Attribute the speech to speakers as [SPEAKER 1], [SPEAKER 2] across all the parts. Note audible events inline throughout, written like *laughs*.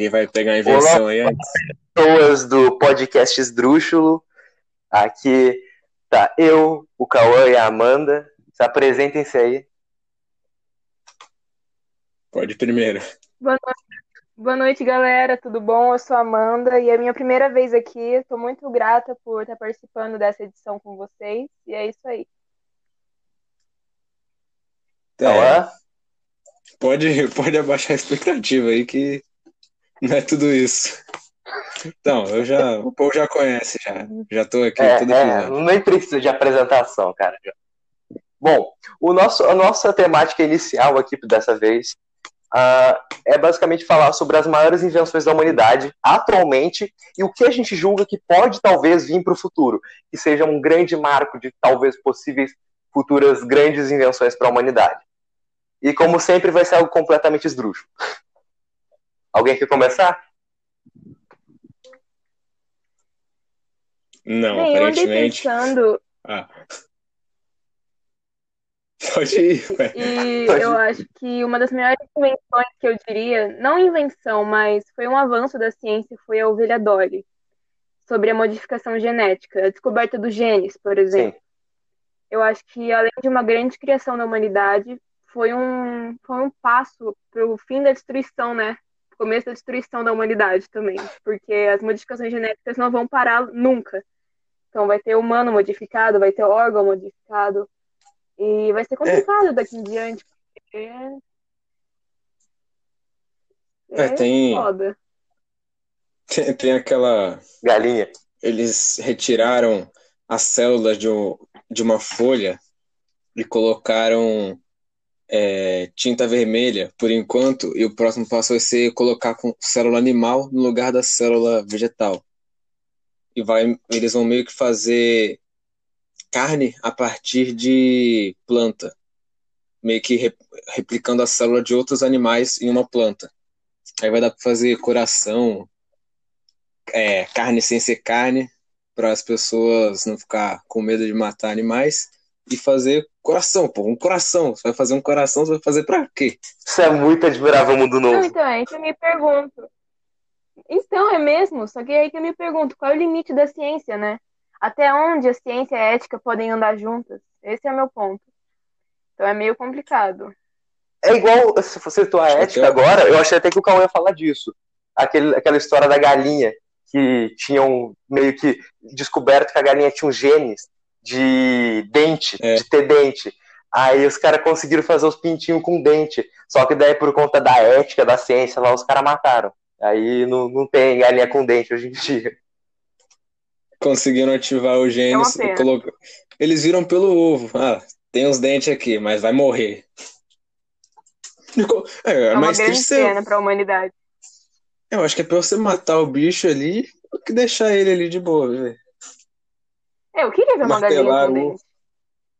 [SPEAKER 1] Ninguém vai pegar a invenção
[SPEAKER 2] Olá,
[SPEAKER 1] aí antes.
[SPEAKER 2] pessoas do podcast Esdrúxulo. Aqui tá eu, o Cauã e a Amanda. Se apresentem-se aí.
[SPEAKER 1] Pode primeiro.
[SPEAKER 3] Boa noite. Boa noite, galera. Tudo bom? Eu sou a Amanda e é a minha primeira vez aqui. Estou muito grata por estar participando dessa edição com vocês. E é isso aí.
[SPEAKER 1] É,
[SPEAKER 2] Cauã?
[SPEAKER 1] pode, pode abaixar a expectativa aí que não é tudo isso. Então, eu já, o povo já conhece já. Já tô aqui
[SPEAKER 2] É,
[SPEAKER 1] todo
[SPEAKER 2] é, nem precisa de apresentação, cara. Bom, o nosso, a nossa temática inicial aqui dessa vez ah, é basicamente falar sobre as maiores invenções da humanidade atualmente e o que a gente julga que pode talvez vir para o futuro, que seja um grande marco de talvez possíveis futuras grandes invenções para a humanidade. E como sempre vai ser algo completamente esdrúxulo. Alguém quer começar?
[SPEAKER 1] Não,
[SPEAKER 3] Bem, eu
[SPEAKER 1] aparentemente.
[SPEAKER 3] pensando
[SPEAKER 1] Ah. Pode ir,
[SPEAKER 3] e
[SPEAKER 2] Pode
[SPEAKER 3] eu
[SPEAKER 2] ir.
[SPEAKER 3] acho que uma das maiores invenções que eu diria, não invenção, mas foi um avanço da ciência, foi a ovelha Dolly, sobre a modificação genética, a descoberta dos genes, por exemplo.
[SPEAKER 2] Sim.
[SPEAKER 3] Eu acho que além de uma grande criação da humanidade, foi um, foi um passo para o fim da destruição, né? Começo da destruição da humanidade também, porque as modificações genéticas não vão parar nunca. Então vai ter humano modificado, vai ter órgão modificado, e vai ser complicado daqui em diante, porque
[SPEAKER 1] É, tem-
[SPEAKER 3] foda.
[SPEAKER 1] Tem, tem aquela.
[SPEAKER 2] Galinha.
[SPEAKER 1] Eles retiraram as células de, um- de uma folha e colocaram é, tinta vermelha por enquanto, e o próximo passo vai ser colocar com célula animal no lugar da célula vegetal. E vai, eles vão meio que fazer carne a partir de planta, meio que re- replicando a célula de outros animais em uma planta. Aí vai dar para fazer coração, é, carne sem ser carne, para as pessoas não ficar com medo de matar animais e fazer coração, pô, um coração. Você vai fazer um coração, você vai fazer para quê?
[SPEAKER 2] Isso é muito admirável mundo
[SPEAKER 3] Não,
[SPEAKER 2] novo.
[SPEAKER 3] então, é aí que eu me pergunto. Então, é mesmo, só que é aí que eu me pergunto, qual é o limite da ciência, né? Até onde a ciência e a ética podem andar juntas? Esse é o meu ponto. Então é meio complicado.
[SPEAKER 2] É igual, se você citou a ética
[SPEAKER 1] Então-
[SPEAKER 2] agora, eu achei até que o Cauã ia falar disso. Aquele, aquela história da galinha, que tinham meio que descoberto que a galinha tinha um genes de dente,
[SPEAKER 1] É.
[SPEAKER 2] de ter dente. Aí os caras conseguiram fazer os pintinhos com dente. Só que daí, por conta da ética, da ciência, lá os caras mataram. Aí não, não tem galinha com dente hoje em dia.
[SPEAKER 1] Conseguiram ativar o
[SPEAKER 3] É
[SPEAKER 1] e
[SPEAKER 3] pena.
[SPEAKER 1] colocar. Eles viram pelo ovo. Ah, tem uns dentes aqui, mas vai morrer. É, é
[SPEAKER 3] É uma
[SPEAKER 1] mais
[SPEAKER 3] grande
[SPEAKER 1] triste ser-
[SPEAKER 3] pena para a humanidade.
[SPEAKER 1] Eu acho que é pra você matar o bicho ali do que deixar ele ali de boa, velho.
[SPEAKER 3] É, Eu queria ver uma galinha com dente.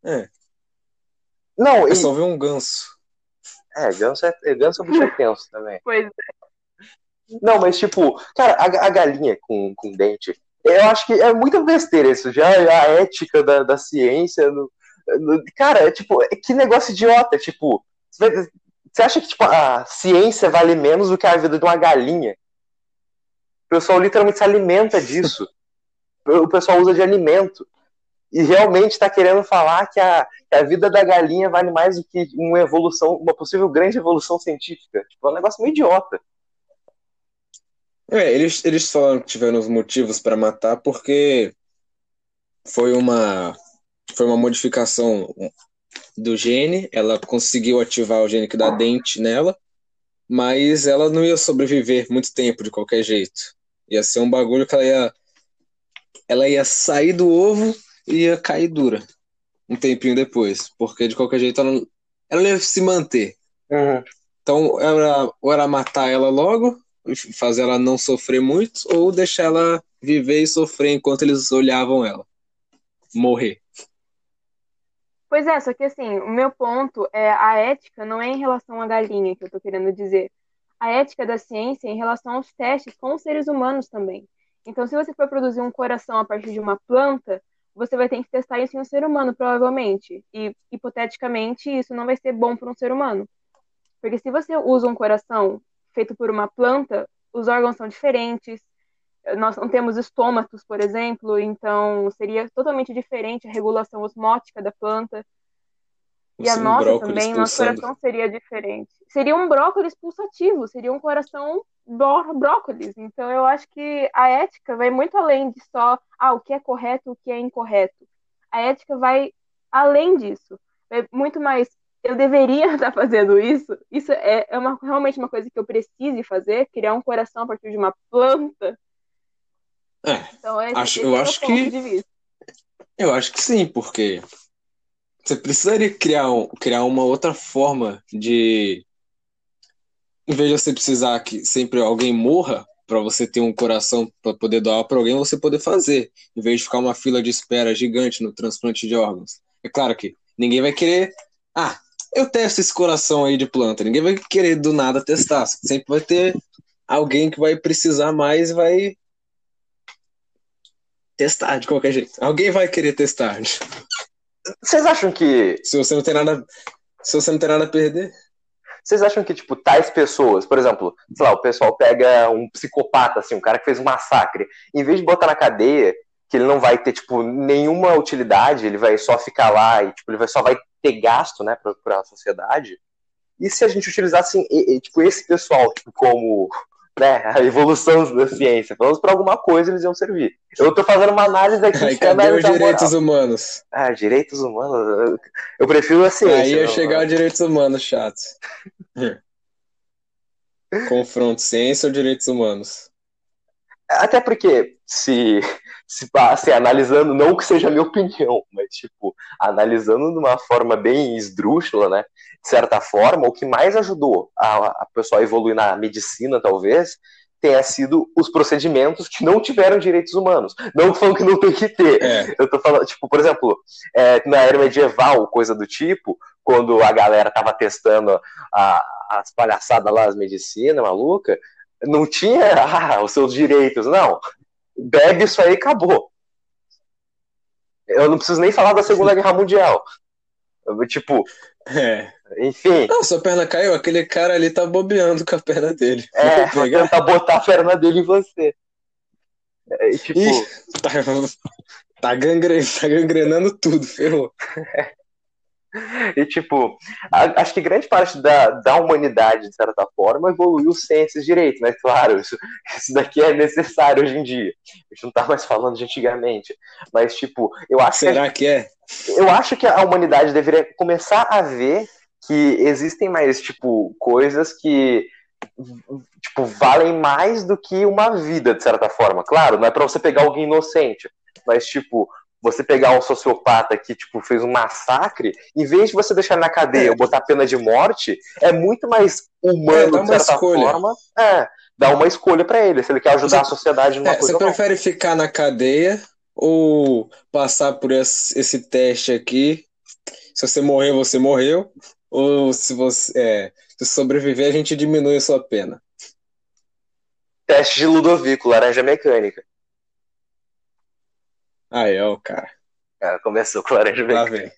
[SPEAKER 1] É,
[SPEAKER 2] Não,
[SPEAKER 1] é
[SPEAKER 2] e,
[SPEAKER 1] só ver um ganso.
[SPEAKER 2] é, ganso é, ganso é um bicho tenso também. *laughs*
[SPEAKER 3] Pois é.
[SPEAKER 2] Não, mas tipo, cara, a, a galinha com, com dente, eu acho que é muita besteira isso, já a ética da, da ciência. no- no- cara, é tipo, é que negócio idiota, tipo, você acha que tipo, a ciência vale menos do que a vida de uma galinha? O pessoal literalmente se alimenta disso. *laughs* O pessoal usa de alimento. E realmente está querendo falar que a, que a vida da galinha vale mais do que uma evolução, uma possível grande evolução científica. Tipo, é um negócio meio idiota.
[SPEAKER 1] É, eles, eles que tiveram os motivos para matar porque foi uma, foi uma modificação do gene, ela conseguiu ativar o gene que dá dente nela, mas ela não ia sobreviver muito tempo de qualquer jeito. Ia ser um bagulho que ela ia, ela ia sair do ovo e ia cair dura um tempinho depois, porque de qualquer jeito ela, não- ela ia se manter.
[SPEAKER 2] Uhum.
[SPEAKER 1] Então, era, ou era matar ela logo, fazer ela não sofrer muito, ou deixar ela viver e sofrer enquanto eles olhavam ela. Morrer.
[SPEAKER 3] Pois é, só que assim, o meu ponto é a ética não é em relação à galinha que eu tô querendo dizer. A ética da ciência é em relação aos testes com os seres humanos também. Então, se você for produzir um coração a partir de uma planta, você vai ter que testar isso em um ser humano, provavelmente. E, hipoteticamente, isso não vai ser bom para um ser humano. Porque se você usa um coração feito por uma planta, os órgãos são diferentes. Nós não temos estômatos, por exemplo, então seria totalmente diferente a regulação osmótica da planta. E a nossa também, nosso coração seria diferente. Seria um brócolis pulsativo, seria um coração brócolis. Então eu acho que a ética vai muito além de só ah, o que é correto, o que é incorreto. A ética vai além disso. É muito mais eu deveria estar *laughs* fazendo isso. Isso é, é uma, realmente uma coisa que eu precise fazer, criar um coração a partir de uma planta.
[SPEAKER 1] É, então, acho, eu é acho que eu acho que sim, porque você precisaria criar, criar uma outra forma de. Em vez de você precisar que sempre alguém morra para você ter um coração para poder doar para alguém, você poder fazer, em vez de ficar uma fila de espera gigante no transplante de órgãos. É claro que ninguém vai querer. Ah, eu testo esse coração aí de planta. Ninguém vai querer do nada testar. Sempre vai ter alguém que vai precisar mais e vai testar de qualquer jeito. Alguém vai querer testar.
[SPEAKER 2] Vocês acham que.
[SPEAKER 1] Se você não tem nada. Se você não tem nada a perder.
[SPEAKER 2] Vocês acham que, tipo, tais pessoas, por exemplo, sei lá, o pessoal pega um psicopata, assim, um cara que fez um massacre, em vez de botar na cadeia, que ele não vai ter, tipo, nenhuma utilidade, ele vai só ficar lá e, tipo, ele vai, só vai ter gasto, né, para a sociedade. E se a gente utilizasse, tipo, esse pessoal, tipo, como né, a evolução da ciência. Pelo menos para alguma coisa eles iam servir. Eu estou fazendo uma análise aqui.
[SPEAKER 1] Aí, cadê os direitos humanos?
[SPEAKER 2] Ah, direitos humanos? Eu prefiro a ciência.
[SPEAKER 1] Aí ia chegar aos direitos humanos chato. *laughs* Confronto ciência ou direitos humanos?
[SPEAKER 2] Até porque, se, se, se analisando, não que seja a minha opinião, mas, tipo, analisando de uma forma bem esdrúxula, né? De certa forma, o que mais ajudou a, a pessoa a evoluir na medicina, talvez, tenha sido os procedimentos que não tiveram direitos humanos. Não falando que não tem que ter. É. Eu tô falando, tipo, por exemplo, é, na era medieval, coisa do tipo, quando a galera tava testando a, as palhaçadas lá, as medicinas maluca, não tinha *laughs* ah, os seus direitos, não. Bebe isso aí acabou. Eu não preciso nem falar da Segunda Guerra Mundial. Tipo,
[SPEAKER 1] é.
[SPEAKER 2] enfim.
[SPEAKER 1] Não, sua perna caiu, aquele cara ali tá bobeando com a perna dele.
[SPEAKER 2] É, vou tentar botar a perna dele em você. É, tipo... Ih,
[SPEAKER 1] tá, *laughs* tá, tá gangrenando tudo, ferrou.
[SPEAKER 2] É. *laughs* *laughs* E, tipo, a, acho que grande parte da, da humanidade, de certa forma, evoluiu sem esses direitos, né? Claro, isso, *laughs* isso daqui é necessário hoje em dia. A gente não tá mais falando de antigamente. Mas, tipo, eu acho
[SPEAKER 1] Será que, que é?
[SPEAKER 2] Eu acho que a humanidade deveria começar a ver que existem mais, tipo, coisas que tipo, valem mais do que uma vida, de certa forma. Claro, não é para você pegar alguém inocente, mas, tipo, você pegar um sociopata que tipo fez um massacre, em vez de você deixar na cadeia é. ou botar pena de morte, é muito mais humano é, de certa escolha. forma. É, dá uma escolha para ele, se ele quer ajudar você, a sociedade numa
[SPEAKER 1] é,
[SPEAKER 2] coisa.
[SPEAKER 1] Você prefere ficar na cadeia ou passar por esse, esse, teste aqui? Se você morrer, você morreu. Ou se você é, se sobreviver, a gente diminui a sua pena.
[SPEAKER 2] Teste de Ludovico, laranja mecânica.
[SPEAKER 1] Aí, ó, cara.
[SPEAKER 2] Cara, começou *laughs* com Laranja Mecânica.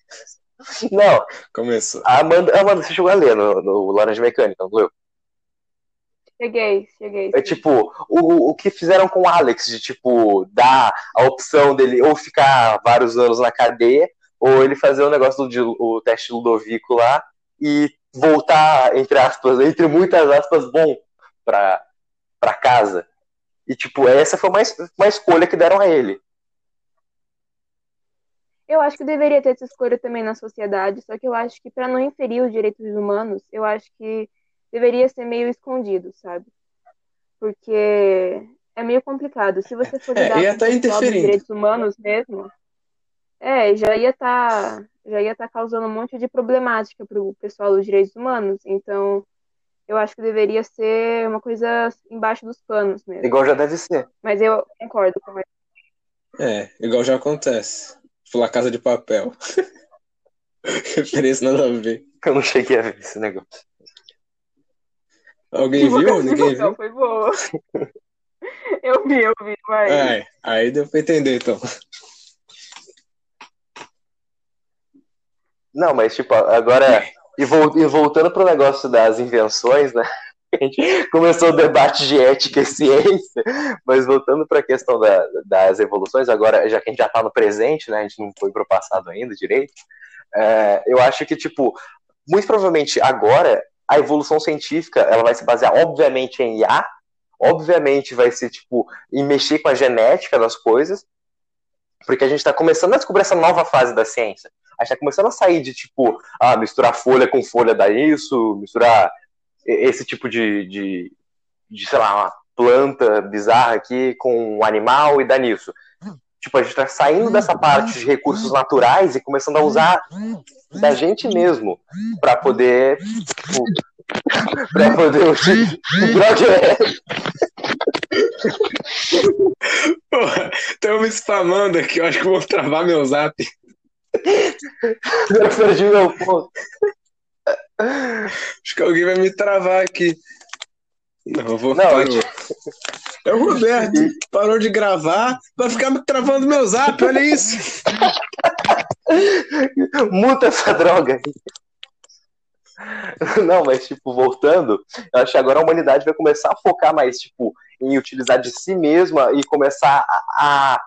[SPEAKER 1] vem.
[SPEAKER 2] Não.
[SPEAKER 1] Começou.
[SPEAKER 2] A Amanda, Amanda, você chegou a ler no, no Laranja Mecânica, não leu?
[SPEAKER 3] Cheguei, cheguei.
[SPEAKER 2] É tipo, o, o que fizeram com o Alex, de tipo, dar a opção dele ou ficar vários anos na cadeia, ou ele fazer o negócio do o teste Ludovico lá e voltar, entre aspas, *laughs* entre muitas aspas, bom pra, pra casa. E, tipo, essa foi uma, uma escolha que deram a ele.
[SPEAKER 3] Eu acho que deveria ter essa escolha também na sociedade, só que eu acho que para não inferir os direitos humanos, eu acho que deveria ser meio escondido, sabe? Porque é meio complicado. Se você for *laughs*
[SPEAKER 1] é, com tá os
[SPEAKER 3] direitos humanos mesmo, é, já ia estar tá, já ia estar tá causando um monte de problemática para o pessoal dos direitos humanos. Então, eu acho que deveria ser uma coisa embaixo dos panos mesmo.
[SPEAKER 2] Igual já deve ser.
[SPEAKER 3] Mas eu concordo com ele.
[SPEAKER 1] É, igual já acontece. La Casa de Papel. *laughs* Referência nada a ver.
[SPEAKER 2] Eu não cheguei a ver esse negócio.
[SPEAKER 1] Alguém *laughs* viu? Ninguém viu?
[SPEAKER 3] Foi boa. *laughs* Eu vi, eu vi, mas.
[SPEAKER 1] É, aí deu pra entender, então.
[SPEAKER 2] Não, mas tipo, agora. E, vo e voltando pro negócio das invenções, né? A gente começou o debate de ética e ciência, mas voltando para a questão da, das evoluções, agora, já que a gente já está no presente, né, a gente não foi para o passado ainda direito, é, eu acho que, tipo, muito provavelmente agora a evolução científica ela vai se basear, obviamente, em IA, obviamente vai ser, tipo, em mexer com a genética das coisas, porque a gente está começando a descobrir essa nova fase da ciência. A gente está começando a sair de, tipo, ah, misturar folha com folha dá isso, misturar esse tipo de, de, de, sei lá, uma planta bizarra aqui com um animal e dá nisso. Tipo, a gente está saindo dessa parte de recursos naturais e começando a usar da gente mesmo para poder, tipo, *laughs* para poder
[SPEAKER 1] Porra, estão me spamando aqui, eu acho que vou travar meu zap.
[SPEAKER 2] Eu perdi meu ponto.
[SPEAKER 1] Acho que alguém vai me travar aqui. Não, eu vou
[SPEAKER 2] Não,
[SPEAKER 1] parar.
[SPEAKER 2] eu-
[SPEAKER 1] É o Roberto, parou de gravar, vai ficar me travando meu zap, olha isso. *laughs*
[SPEAKER 2] Muta essa droga aí. Não, mas, tipo, voltando, eu acho que agora a humanidade vai começar a focar mais, tipo, em utilizar de si mesma e começar a, a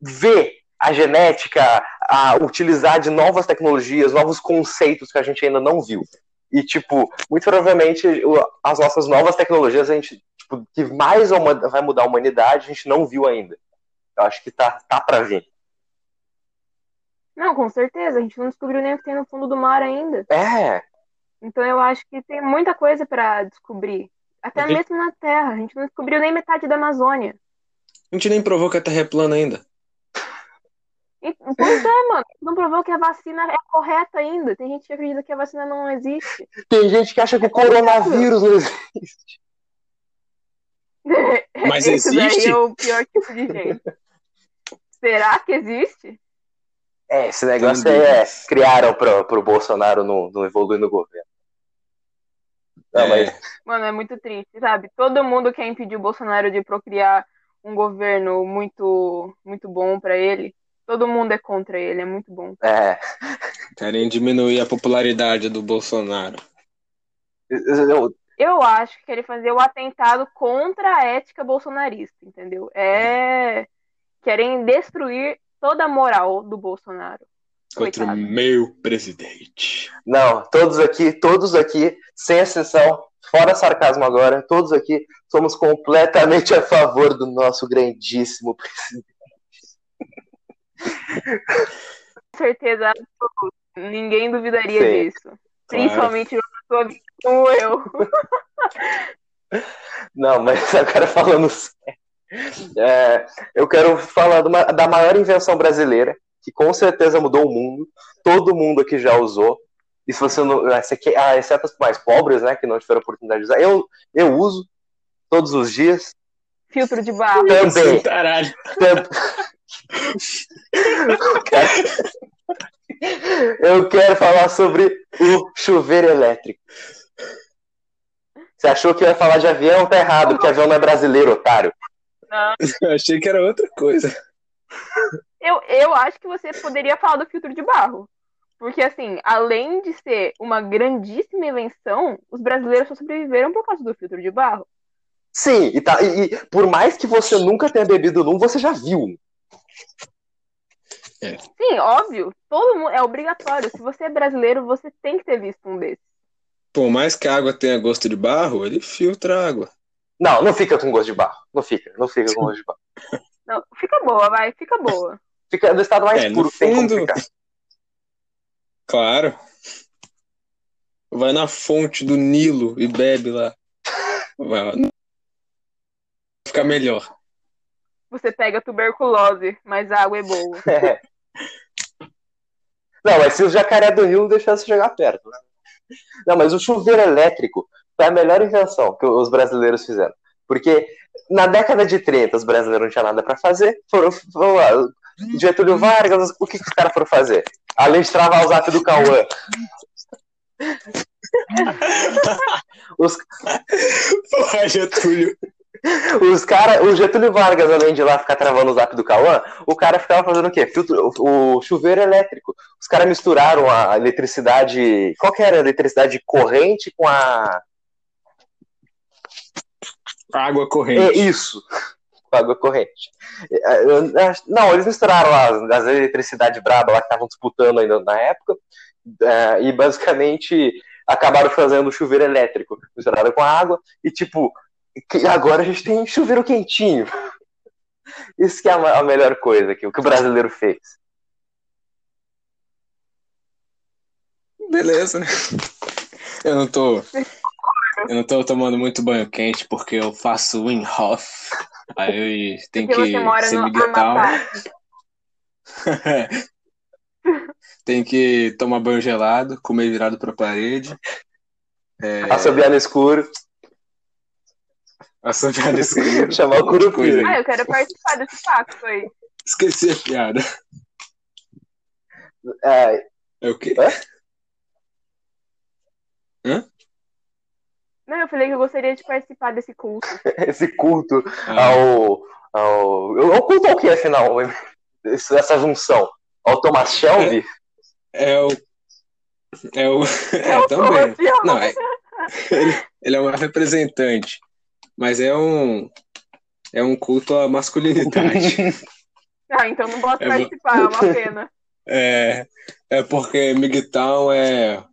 [SPEAKER 2] ver a genética, a utilizar de novas tecnologias, novos conceitos que a gente ainda não viu. E, tipo, muito provavelmente as nossas novas tecnologias, a gente, tipo, que mais vai mudar a humanidade, a gente não viu ainda. Eu acho que tá, tá pra vir.
[SPEAKER 3] Não, com certeza. A gente não descobriu nem o que tem no fundo do mar ainda.
[SPEAKER 2] É,
[SPEAKER 3] Então eu acho que tem muita coisa para descobrir. Até
[SPEAKER 1] Uhum.
[SPEAKER 3] mesmo na Terra. A gente não descobriu nem metade da Amazônia.
[SPEAKER 1] A gente nem provou que a Terra é plana ainda.
[SPEAKER 3] E, *laughs* pois é, mano. Não provou que a vacina é correta ainda. Tem gente que acredita que a vacina não existe.
[SPEAKER 2] tem gente que acha que o coronavírus não existe. *laughs*
[SPEAKER 1] Mas
[SPEAKER 3] Esse
[SPEAKER 1] existe?
[SPEAKER 3] daí é o pior tipo de gente. Será que existe?
[SPEAKER 2] É, esse negócio aí é, criaram pro, pro Bolsonaro não, não evoluir no governo. Não,
[SPEAKER 1] É,
[SPEAKER 2] mas
[SPEAKER 3] Mano, é muito triste, sabe? Todo mundo quer impedir o Bolsonaro de procriar um governo muito, muito bom pra ele. Todo mundo é contra ele, é muito bom.
[SPEAKER 2] é, *laughs*
[SPEAKER 1] querem diminuir a popularidade do Bolsonaro.
[SPEAKER 2] eu-
[SPEAKER 3] Eu acho que querem fazer o atentado contra a ética bolsonarista, entendeu? É. Querem destruir toda a moral do Bolsonaro.
[SPEAKER 1] Contra o
[SPEAKER 3] Coitado.
[SPEAKER 1] meu presidente.
[SPEAKER 2] não, todos aqui, todos aqui, sem exceção, fora sarcasmo agora, todos aqui somos completamente a favor do nosso grandíssimo presidente.
[SPEAKER 3] Com *laughs* certeza absoluta. Ninguém duvidaria
[SPEAKER 2] Sim.
[SPEAKER 3] disso. Principalmente uma pessoa como eu. *laughs*
[SPEAKER 2] Não, mas *laughs* agora falando sério, é, eu quero falar uma- da maior invenção brasileira, que com certeza mudou o mundo. Todo mundo aqui já usou. E se você não. Ah, exceto os mais pobres, né, que não tiveram oportunidade de usar. Eu, eu uso todos os dias.
[SPEAKER 3] Filtro de barro.
[SPEAKER 2] Também.
[SPEAKER 1] Caralho. *laughs*
[SPEAKER 2] Eu quero falar sobre o chuveiro elétrico. Você achou que eu ia falar de avião? Tá errado, porque avião não é brasileiro, otário. *laughs*
[SPEAKER 1] Eu achei que era outra coisa.
[SPEAKER 3] Eu, eu acho que você poderia falar do filtro de barro. Porque, assim, além de ser uma grandíssima invenção, os brasileiros só sobreviveram por causa do filtro de barro.
[SPEAKER 2] Sim, e, tá, e, e por mais que você nunca tenha bebido num, você já viu um.
[SPEAKER 3] Sim, óbvio. Todo mundo. É obrigatório. Se você é brasileiro, você tem que ter visto um desses.
[SPEAKER 1] Por mais que a água tenha gosto de barro, ele filtra a água.
[SPEAKER 2] Não, não fica com gosto de barro. Não fica, não fica com gosto de barro. *laughs*
[SPEAKER 3] Não, fica boa, vai, fica boa.
[SPEAKER 2] Fica do estado mais
[SPEAKER 1] É,
[SPEAKER 2] puro que tem como
[SPEAKER 1] fundo-
[SPEAKER 2] ficar.
[SPEAKER 1] Claro. Vai na fonte do Nilo e bebe lá. Vai ficar melhor.
[SPEAKER 3] Você pega tuberculose, mas a água é boa. *laughs*
[SPEAKER 2] É. Não, mas se o jacaré do rio deixar você chegar perto. né? Não, mas o chuveiro elétrico foi a melhor invenção que os brasileiros fizeram. Porque na década de 30 os brasileiros não tinham nada pra fazer. Foram, foram lá, Getúlio Vargas, o que, que os caras foram fazer? Além de travar o zap do Cauã. *laughs* Os,
[SPEAKER 1] Porra, Getúlio.
[SPEAKER 2] Os cara, o Getúlio Vargas, além de lá ficar travando o zap do Cauã, o cara ficava fazendo o quê? Filtro, o, o chuveiro elétrico. Os caras misturaram a eletricidade. Qual que era a eletricidade corrente com a.
[SPEAKER 1] Água
[SPEAKER 2] É
[SPEAKER 1] corrente.
[SPEAKER 2] isso. Com água corrente. É, acho- Não, eles misturaram as, as eletricidade braba lá que estavam disputando ainda na época. é, e basicamente acabaram fazendo chuveiro elétrico. Misturaram com água. E tipo, agora a gente tem chuveiro quentinho. *laughs* Isso que é a, melhor coisa que, o que o brasileiro fez.
[SPEAKER 1] Beleza, né? Eu não tô. Eu não tô tomando muito banho quente porque eu faço windhoff. Aí tem
[SPEAKER 3] Porque
[SPEAKER 1] que
[SPEAKER 3] você mora
[SPEAKER 1] ser
[SPEAKER 3] no
[SPEAKER 1] miguetal.
[SPEAKER 3] Amapá. *laughs*
[SPEAKER 1] Tem que tomar banho gelado, comer virado pra parede. É,
[SPEAKER 2] Assobiar no escuro,
[SPEAKER 1] assobiar no escuro.
[SPEAKER 2] chamar o curupira.
[SPEAKER 1] aí.
[SPEAKER 3] Ah, eu quero participar desse pacto aí.
[SPEAKER 1] Esqueci a piada.
[SPEAKER 2] É,
[SPEAKER 1] É o quê?
[SPEAKER 3] Não, eu falei que eu gostaria de participar desse culto. *laughs*
[SPEAKER 2] esse culto
[SPEAKER 1] Ah,
[SPEAKER 2] ao. ao eu culto ao que, afinal? Essa junção? Ao Thomas Shelby?
[SPEAKER 1] é o. É o. É,
[SPEAKER 3] o *laughs*
[SPEAKER 1] também.
[SPEAKER 3] Thomas
[SPEAKER 1] Não, é, ele, ele é um representante. Mas é um. É um culto à masculinidade. *laughs*
[SPEAKER 3] Ah, então não posso
[SPEAKER 1] É
[SPEAKER 3] participar, é uma pena.
[SPEAKER 1] É, é porque Migtown é,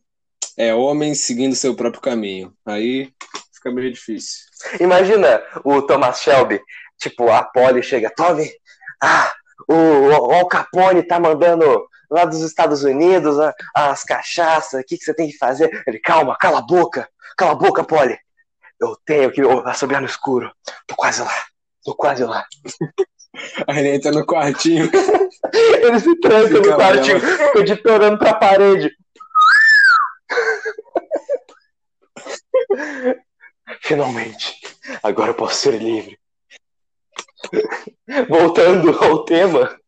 [SPEAKER 1] é homem seguindo seu próprio caminho. Aí fica meio difícil.
[SPEAKER 2] Imagina o Thomas Shelby, tipo, a Polly chega, Tommy, ah, o, o Al Capone tá mandando lá dos Estados Unidos a- as cachaças, o que, que você tem que fazer? Ele, calma, cala a boca, cala a boca, Polly. Eu tenho que assobiar no escuro. Tô quase lá, tô quase lá. *laughs*
[SPEAKER 1] Aí ele entra no quartinho. *laughs*
[SPEAKER 2] Ele se tranca
[SPEAKER 1] Fica
[SPEAKER 2] no quartinho, fica editorando pra parede. *laughs* Finalmente, agora eu posso ser livre. Voltando ao tema,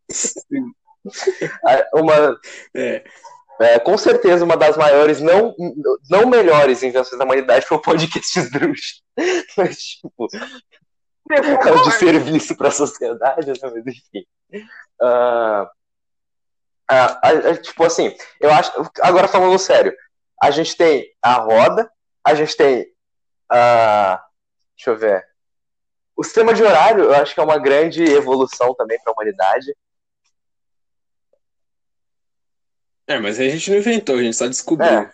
[SPEAKER 2] uma,
[SPEAKER 1] É,
[SPEAKER 2] é, com certeza uma das maiores, não, não melhores invenções da humanidade foi o podcast Esdrúxula. *laughs* Mas, tipo, é o de serviço para a sociedade, né? Mas enfim. Ah, ah, ah, tipo assim, eu acho. Agora falando sério, a gente tem a roda, a gente tem a. Deixa eu ver. O sistema de horário, eu acho que é uma grande evolução também para a humanidade.
[SPEAKER 1] É, mas aí a gente não inventou, a gente só descobriu.
[SPEAKER 2] É,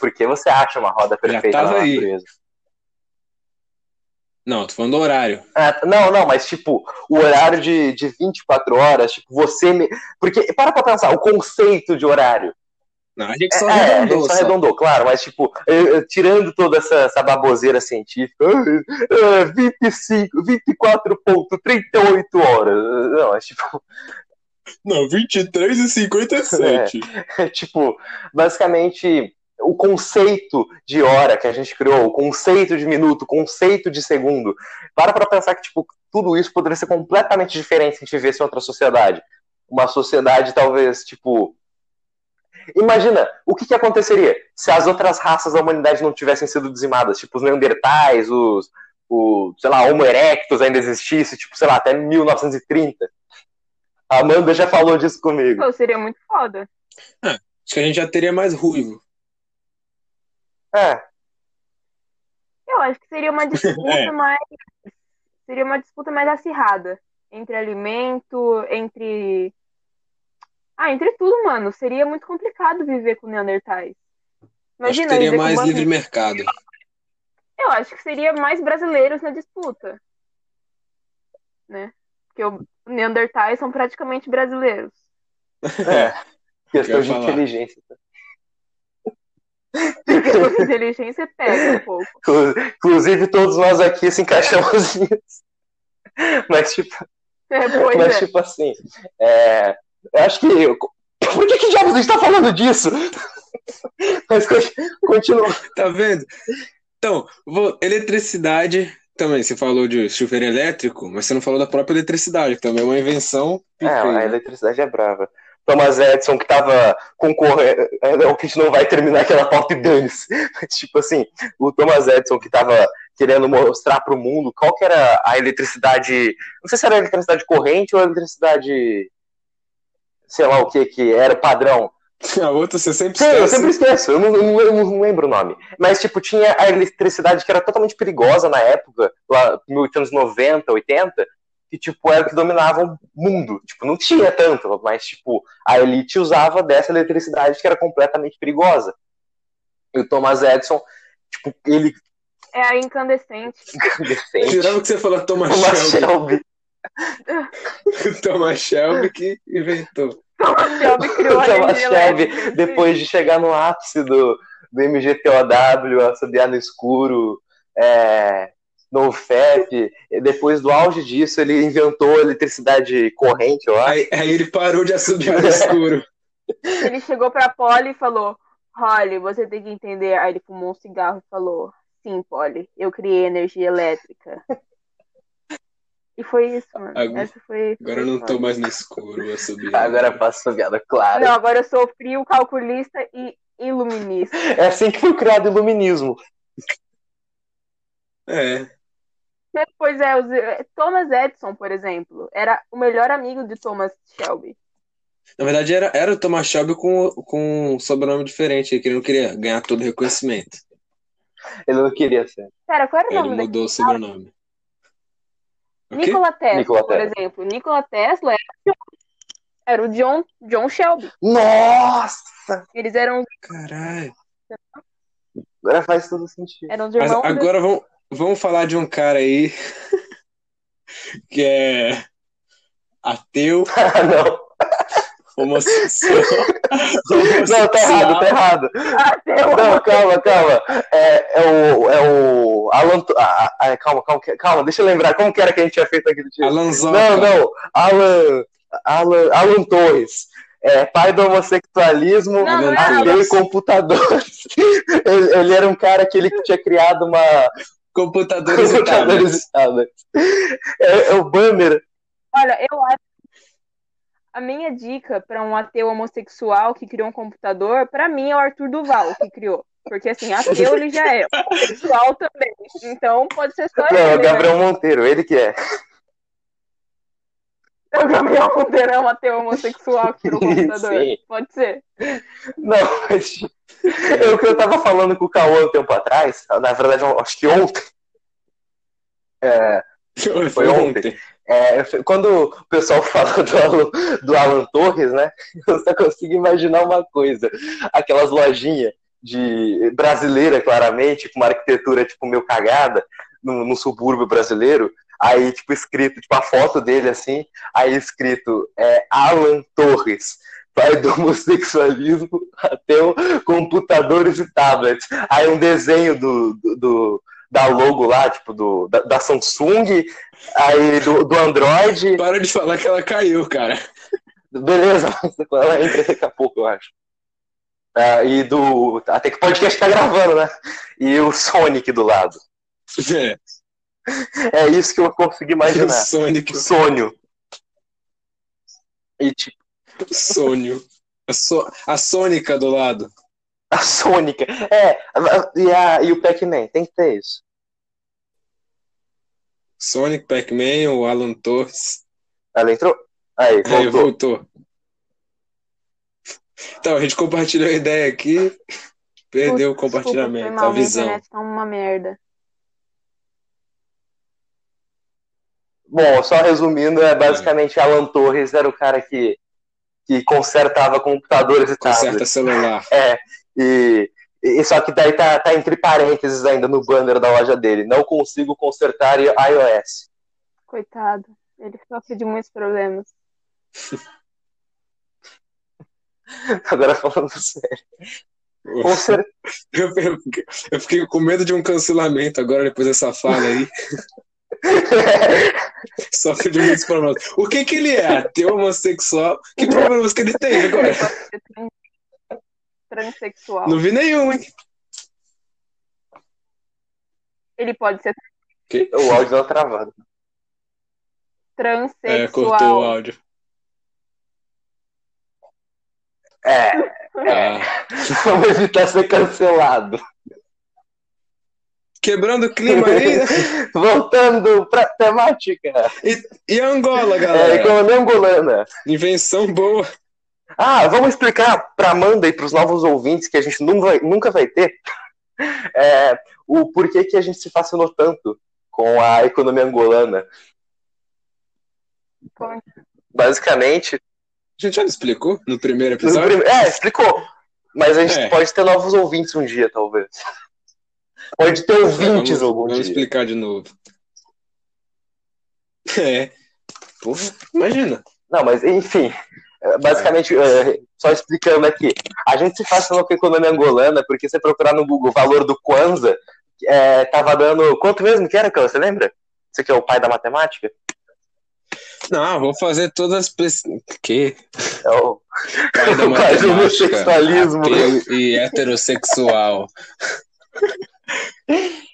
[SPEAKER 2] porque, você acha uma roda perfeita
[SPEAKER 1] tava
[SPEAKER 2] na
[SPEAKER 1] aí.
[SPEAKER 2] natureza?
[SPEAKER 1] Não, tô falando do horário.
[SPEAKER 2] Ah, não, não, mas tipo, o horário de, de 24 horas, tipo, você me. Porque, para pra pensar, o conceito de horário.
[SPEAKER 1] Não, a gente só
[SPEAKER 2] é, a
[SPEAKER 1] arredondou.
[SPEAKER 2] gente só
[SPEAKER 1] só.
[SPEAKER 2] arredondou, claro, mas tipo, eh, eh, tirando toda essa, essa baboseira científica, ah, ah, 25, 24,38 horas. Não, é tipo,
[SPEAKER 1] Não, 23 e 57. *laughs*
[SPEAKER 2] é, tipo, basicamente, o conceito de hora que a gente criou, o conceito de minuto, o conceito de segundo, para pra pensar que, tipo, tudo isso poderia ser completamente diferente se a gente vivesse em outra sociedade. Uma sociedade, talvez, tipo. Imagina, o que, que aconteceria se as outras raças da humanidade não tivessem sido dizimadas? Tipo, os Neandertais, os, o, sei lá, Homo erectus ainda existisse, tipo, sei lá, até 1930. A Amanda já falou disso comigo.
[SPEAKER 3] Pô, seria muito foda.
[SPEAKER 1] Acho que a gente já teria mais ruivo.
[SPEAKER 2] É,
[SPEAKER 3] Eu acho que seria uma disputa *laughs*
[SPEAKER 1] É.
[SPEAKER 3] mais. Seria uma disputa mais acirrada. Entre alimento, entre. Ah, entre tudo, mano. Seria muito complicado viver com Neandertais.
[SPEAKER 1] Acho
[SPEAKER 3] Imagina
[SPEAKER 1] que teria mais livre mercado.
[SPEAKER 3] Eu acho que seria mais brasileiros na disputa. Né? Porque os Neandertais são praticamente brasileiros.
[SPEAKER 2] É, *laughs* *laughs* questão de
[SPEAKER 1] falar.
[SPEAKER 2] inteligência.
[SPEAKER 3] Porque a sua inteligência pega um pouco. *laughs*
[SPEAKER 2] Inclusive, todos nós aqui se encaixamos nisso. Mas, tipo,
[SPEAKER 3] É, pois
[SPEAKER 2] mas,
[SPEAKER 3] é.
[SPEAKER 2] tipo assim, é, eu acho que. Por que, que diabos a gente tá falando disso? Mas con- continua.
[SPEAKER 1] Tá vendo? Então, vou- eletricidade também. Você falou de chuveiro elétrico, mas você não falou da própria eletricidade, que também é uma invenção.
[SPEAKER 2] É, a
[SPEAKER 1] né?
[SPEAKER 2] eletricidade é brava. Thomas Edison, que tava concorrendo. É, não, que a gente não vai terminar aquela pauta e dane-se. *laughs* Tipo assim, o Thomas Edison, que tava querendo mostrar pro mundo qual que era a eletricidade. Não sei se era a eletricidade corrente ou a eletricidade. Sei lá o que, que era o padrão. *laughs*
[SPEAKER 1] A outra você sempre
[SPEAKER 2] Sim, eu
[SPEAKER 1] esquece.
[SPEAKER 2] sempre esqueço, eu não, eu não- eu não lembro o nome. Mas, tipo, tinha a eletricidade que era totalmente perigosa na época, lá nos anos 90, 80, que, tipo, era o que dominava o mundo. Tipo, não tinha tanto, mas, tipo, a elite usava dessa eletricidade que era completamente perigosa. E o Thomas Edison, tipo, ele
[SPEAKER 3] É a incandescente. *laughs*
[SPEAKER 1] Jurava que você falou Thomas
[SPEAKER 2] Thomas
[SPEAKER 1] Shelby.
[SPEAKER 2] Shelby, *laughs*
[SPEAKER 1] Thomas Shelby que inventou.
[SPEAKER 3] Shelby criou *laughs* a energia
[SPEAKER 2] Shelby, depois de chegar no ápice do, do MGTOW, assobiar no escuro, é, no FEP, e depois do auge disso, ele inventou eletricidade corrente, eu acho.
[SPEAKER 1] Aí, aí ele parou de subir no *laughs* escuro.
[SPEAKER 3] Ele chegou pra Polly e falou: Holly, você tem que entender. Aí ele fumou um cigarro e falou: Sim, Polly, eu criei energia elétrica. E foi isso, mano.
[SPEAKER 1] Agora-
[SPEAKER 3] Essa foi.
[SPEAKER 1] Agora eu não tô mais no escuro, eu subi. *laughs*
[SPEAKER 2] Agora passa assobiada, claro.
[SPEAKER 3] Não, agora eu sou frio, calculista e iluminista.
[SPEAKER 2] É assim que foi criado o iluminismo.
[SPEAKER 1] É.
[SPEAKER 3] Pois é, os- Thomas Edison, por exemplo, era o melhor amigo de Thomas Shelby.
[SPEAKER 1] Na verdade, era, era o Thomas Shelby com, com um sobrenome diferente, que ele não queria ganhar todo o reconhecimento.
[SPEAKER 2] Ele não queria ser.
[SPEAKER 3] Pera, qual era o
[SPEAKER 1] Ele
[SPEAKER 3] nome
[SPEAKER 1] mudou o sobrenome.
[SPEAKER 3] Nikola Tesla,
[SPEAKER 2] Nikola
[SPEAKER 3] por
[SPEAKER 2] Tesla.
[SPEAKER 3] exemplo. Nikola Tesla era, era o John, John Shelby.
[SPEAKER 2] Nossa!
[SPEAKER 3] Eles eram,
[SPEAKER 1] Caralho.
[SPEAKER 2] Agora faz todo sentido.
[SPEAKER 3] eram os
[SPEAKER 1] Mas
[SPEAKER 3] irmãos.
[SPEAKER 1] agora vamos, vamos falar de um cara aí *laughs* que é ateu,
[SPEAKER 2] Ah, não.
[SPEAKER 1] Homossexual. *laughs*
[SPEAKER 2] Não, tá errado, tá errado. Não, calma, calma. É, é o. É o. Alan. Ah, ah, calma, calma, calma, deixa eu lembrar. Como que era que a gente tinha feito aquele time?
[SPEAKER 1] Alan Zoca.
[SPEAKER 2] Não, não. Alan. Alan, Alan Torres. É, pai do homossexualismo, ateu e computadores. Ele, ele era um cara que ele tinha criado uma.
[SPEAKER 1] Computadores e *laughs*
[SPEAKER 2] computadores
[SPEAKER 1] tablets.
[SPEAKER 2] e tablets. É, é o banner.
[SPEAKER 3] Olha, eu acho. A minha dica para um ateu homossexual que criou um computador, para mim é o Arthur Duval que criou. Porque assim, ateu ele já é, homossexual também. Então pode ser só
[SPEAKER 2] Não, é
[SPEAKER 3] ele.
[SPEAKER 2] o Gabriel Monteiro, ele que é.
[SPEAKER 3] Né? O Gabriel Monteiro é um ateu homossexual que criou um *laughs* computador.
[SPEAKER 2] Sim.
[SPEAKER 3] Pode ser.
[SPEAKER 2] Não, mas. É o que eu tava falando com o Cauã um tempo atrás, na verdade, acho que ontem. É, *laughs*
[SPEAKER 1] Foi ontem.
[SPEAKER 2] É, quando o pessoal *laughs* fala do Alan, do Alan Torres, né? *laughs* Eu só consigo imaginar uma coisa. Aquelas lojinhas de brasileira, claramente, com uma arquitetura tipo meio cagada, no, no subúrbio brasileiro. Aí, tipo, escrito, tipo, a foto dele assim, aí escrito é, Alan Torres, pai do homossexualismo *laughs* até o computadores e tablets. Aí um desenho do, do- da logo lá, tipo, do, da, da Samsung, aí do, do Android.
[SPEAKER 1] Para de falar que ela caiu, cara.
[SPEAKER 2] Beleza, ela entra daqui a pouco, eu acho. Ah, e do. Até que o podcast tá gravando, né? E o Sonic do lado.
[SPEAKER 1] É,
[SPEAKER 2] É isso que eu consegui
[SPEAKER 1] o
[SPEAKER 2] imaginar.
[SPEAKER 1] Sonic,
[SPEAKER 2] O Sônio. E tipo,
[SPEAKER 1] o Sônio. A, so, a Sônica do lado.
[SPEAKER 2] a Sônica. É, e, a, e o Pac-Man, tem que ter isso.
[SPEAKER 1] Sonic, Pac-Man, o Alan Torres.
[SPEAKER 2] Ela entrou? Aí,
[SPEAKER 1] Aí
[SPEAKER 2] voltou.
[SPEAKER 1] voltou. Então, a gente compartilhou a ideia aqui, perdeu o
[SPEAKER 3] Putz, desculpa,
[SPEAKER 1] compartilhamento,
[SPEAKER 3] foi mal,
[SPEAKER 1] a
[SPEAKER 3] minha
[SPEAKER 1] visão.
[SPEAKER 3] internet tá uma merda.
[SPEAKER 2] Bom, só resumindo, é basicamente Alan Torres era o cara que, que consertava computadores e
[SPEAKER 1] Conserta
[SPEAKER 2] tablets.
[SPEAKER 1] celular.
[SPEAKER 2] É, e, e só que daí tá, tá entre parênteses ainda no banner da loja dele. Não consigo consertar iOS.
[SPEAKER 3] Coitado. Ele sofre de muitos problemas. *laughs*
[SPEAKER 2] Agora falando sério. Conser... *laughs*
[SPEAKER 1] Eu, eu, eu fiquei com medo de um cancelamento agora, depois dessa fala aí. *laughs* Sofre de muitos problemas. O que que ele é? Ateu homossexual? Que problemas que ele tem agora?
[SPEAKER 3] Ele transexual.
[SPEAKER 1] Não vi nenhum, hein?
[SPEAKER 3] Ele pode ser
[SPEAKER 2] o áudio deu uma travada.
[SPEAKER 3] transexual.
[SPEAKER 1] É, cortou o áudio.
[SPEAKER 2] É,
[SPEAKER 1] Ah. *laughs*
[SPEAKER 2] vamos evitar ser cancelado.
[SPEAKER 1] Quebrando o clima aí. né? *laughs*
[SPEAKER 2] Voltando pra temática.
[SPEAKER 1] E Angola,
[SPEAKER 2] É,
[SPEAKER 1] galera?
[SPEAKER 2] economia angolana.
[SPEAKER 1] Invenção boa.
[SPEAKER 2] Ah, vamos explicar para Amanda e para os novos ouvintes que a gente nunca vai, nunca vai ter *laughs* é, o porquê que a gente se fascinou tanto com a economia angolana. Basicamente.
[SPEAKER 1] A gente já explicou no primeiro episódio?
[SPEAKER 2] No É, explicou. Mas a gente é. pode ter novos ouvintes um dia, talvez. Pode ter ouvintes
[SPEAKER 1] vamos,
[SPEAKER 2] algum
[SPEAKER 1] vamos
[SPEAKER 2] dia.
[SPEAKER 1] Vamos explicar de novo. É. Porra, imagina.
[SPEAKER 2] Não, mas enfim. É, basicamente, é, só explicando aqui. A gente se fascinou com a economia angolana porque você procurar no Google o valor do Kwanza, é, tava dando. Quanto mesmo que era, Cão? Você lembra? Você que é o pai da matemática?
[SPEAKER 1] Não, vou fazer todas as. Que?
[SPEAKER 2] É o pai da *laughs* matemática, homossexualismo.
[SPEAKER 1] e heterossexual. *laughs*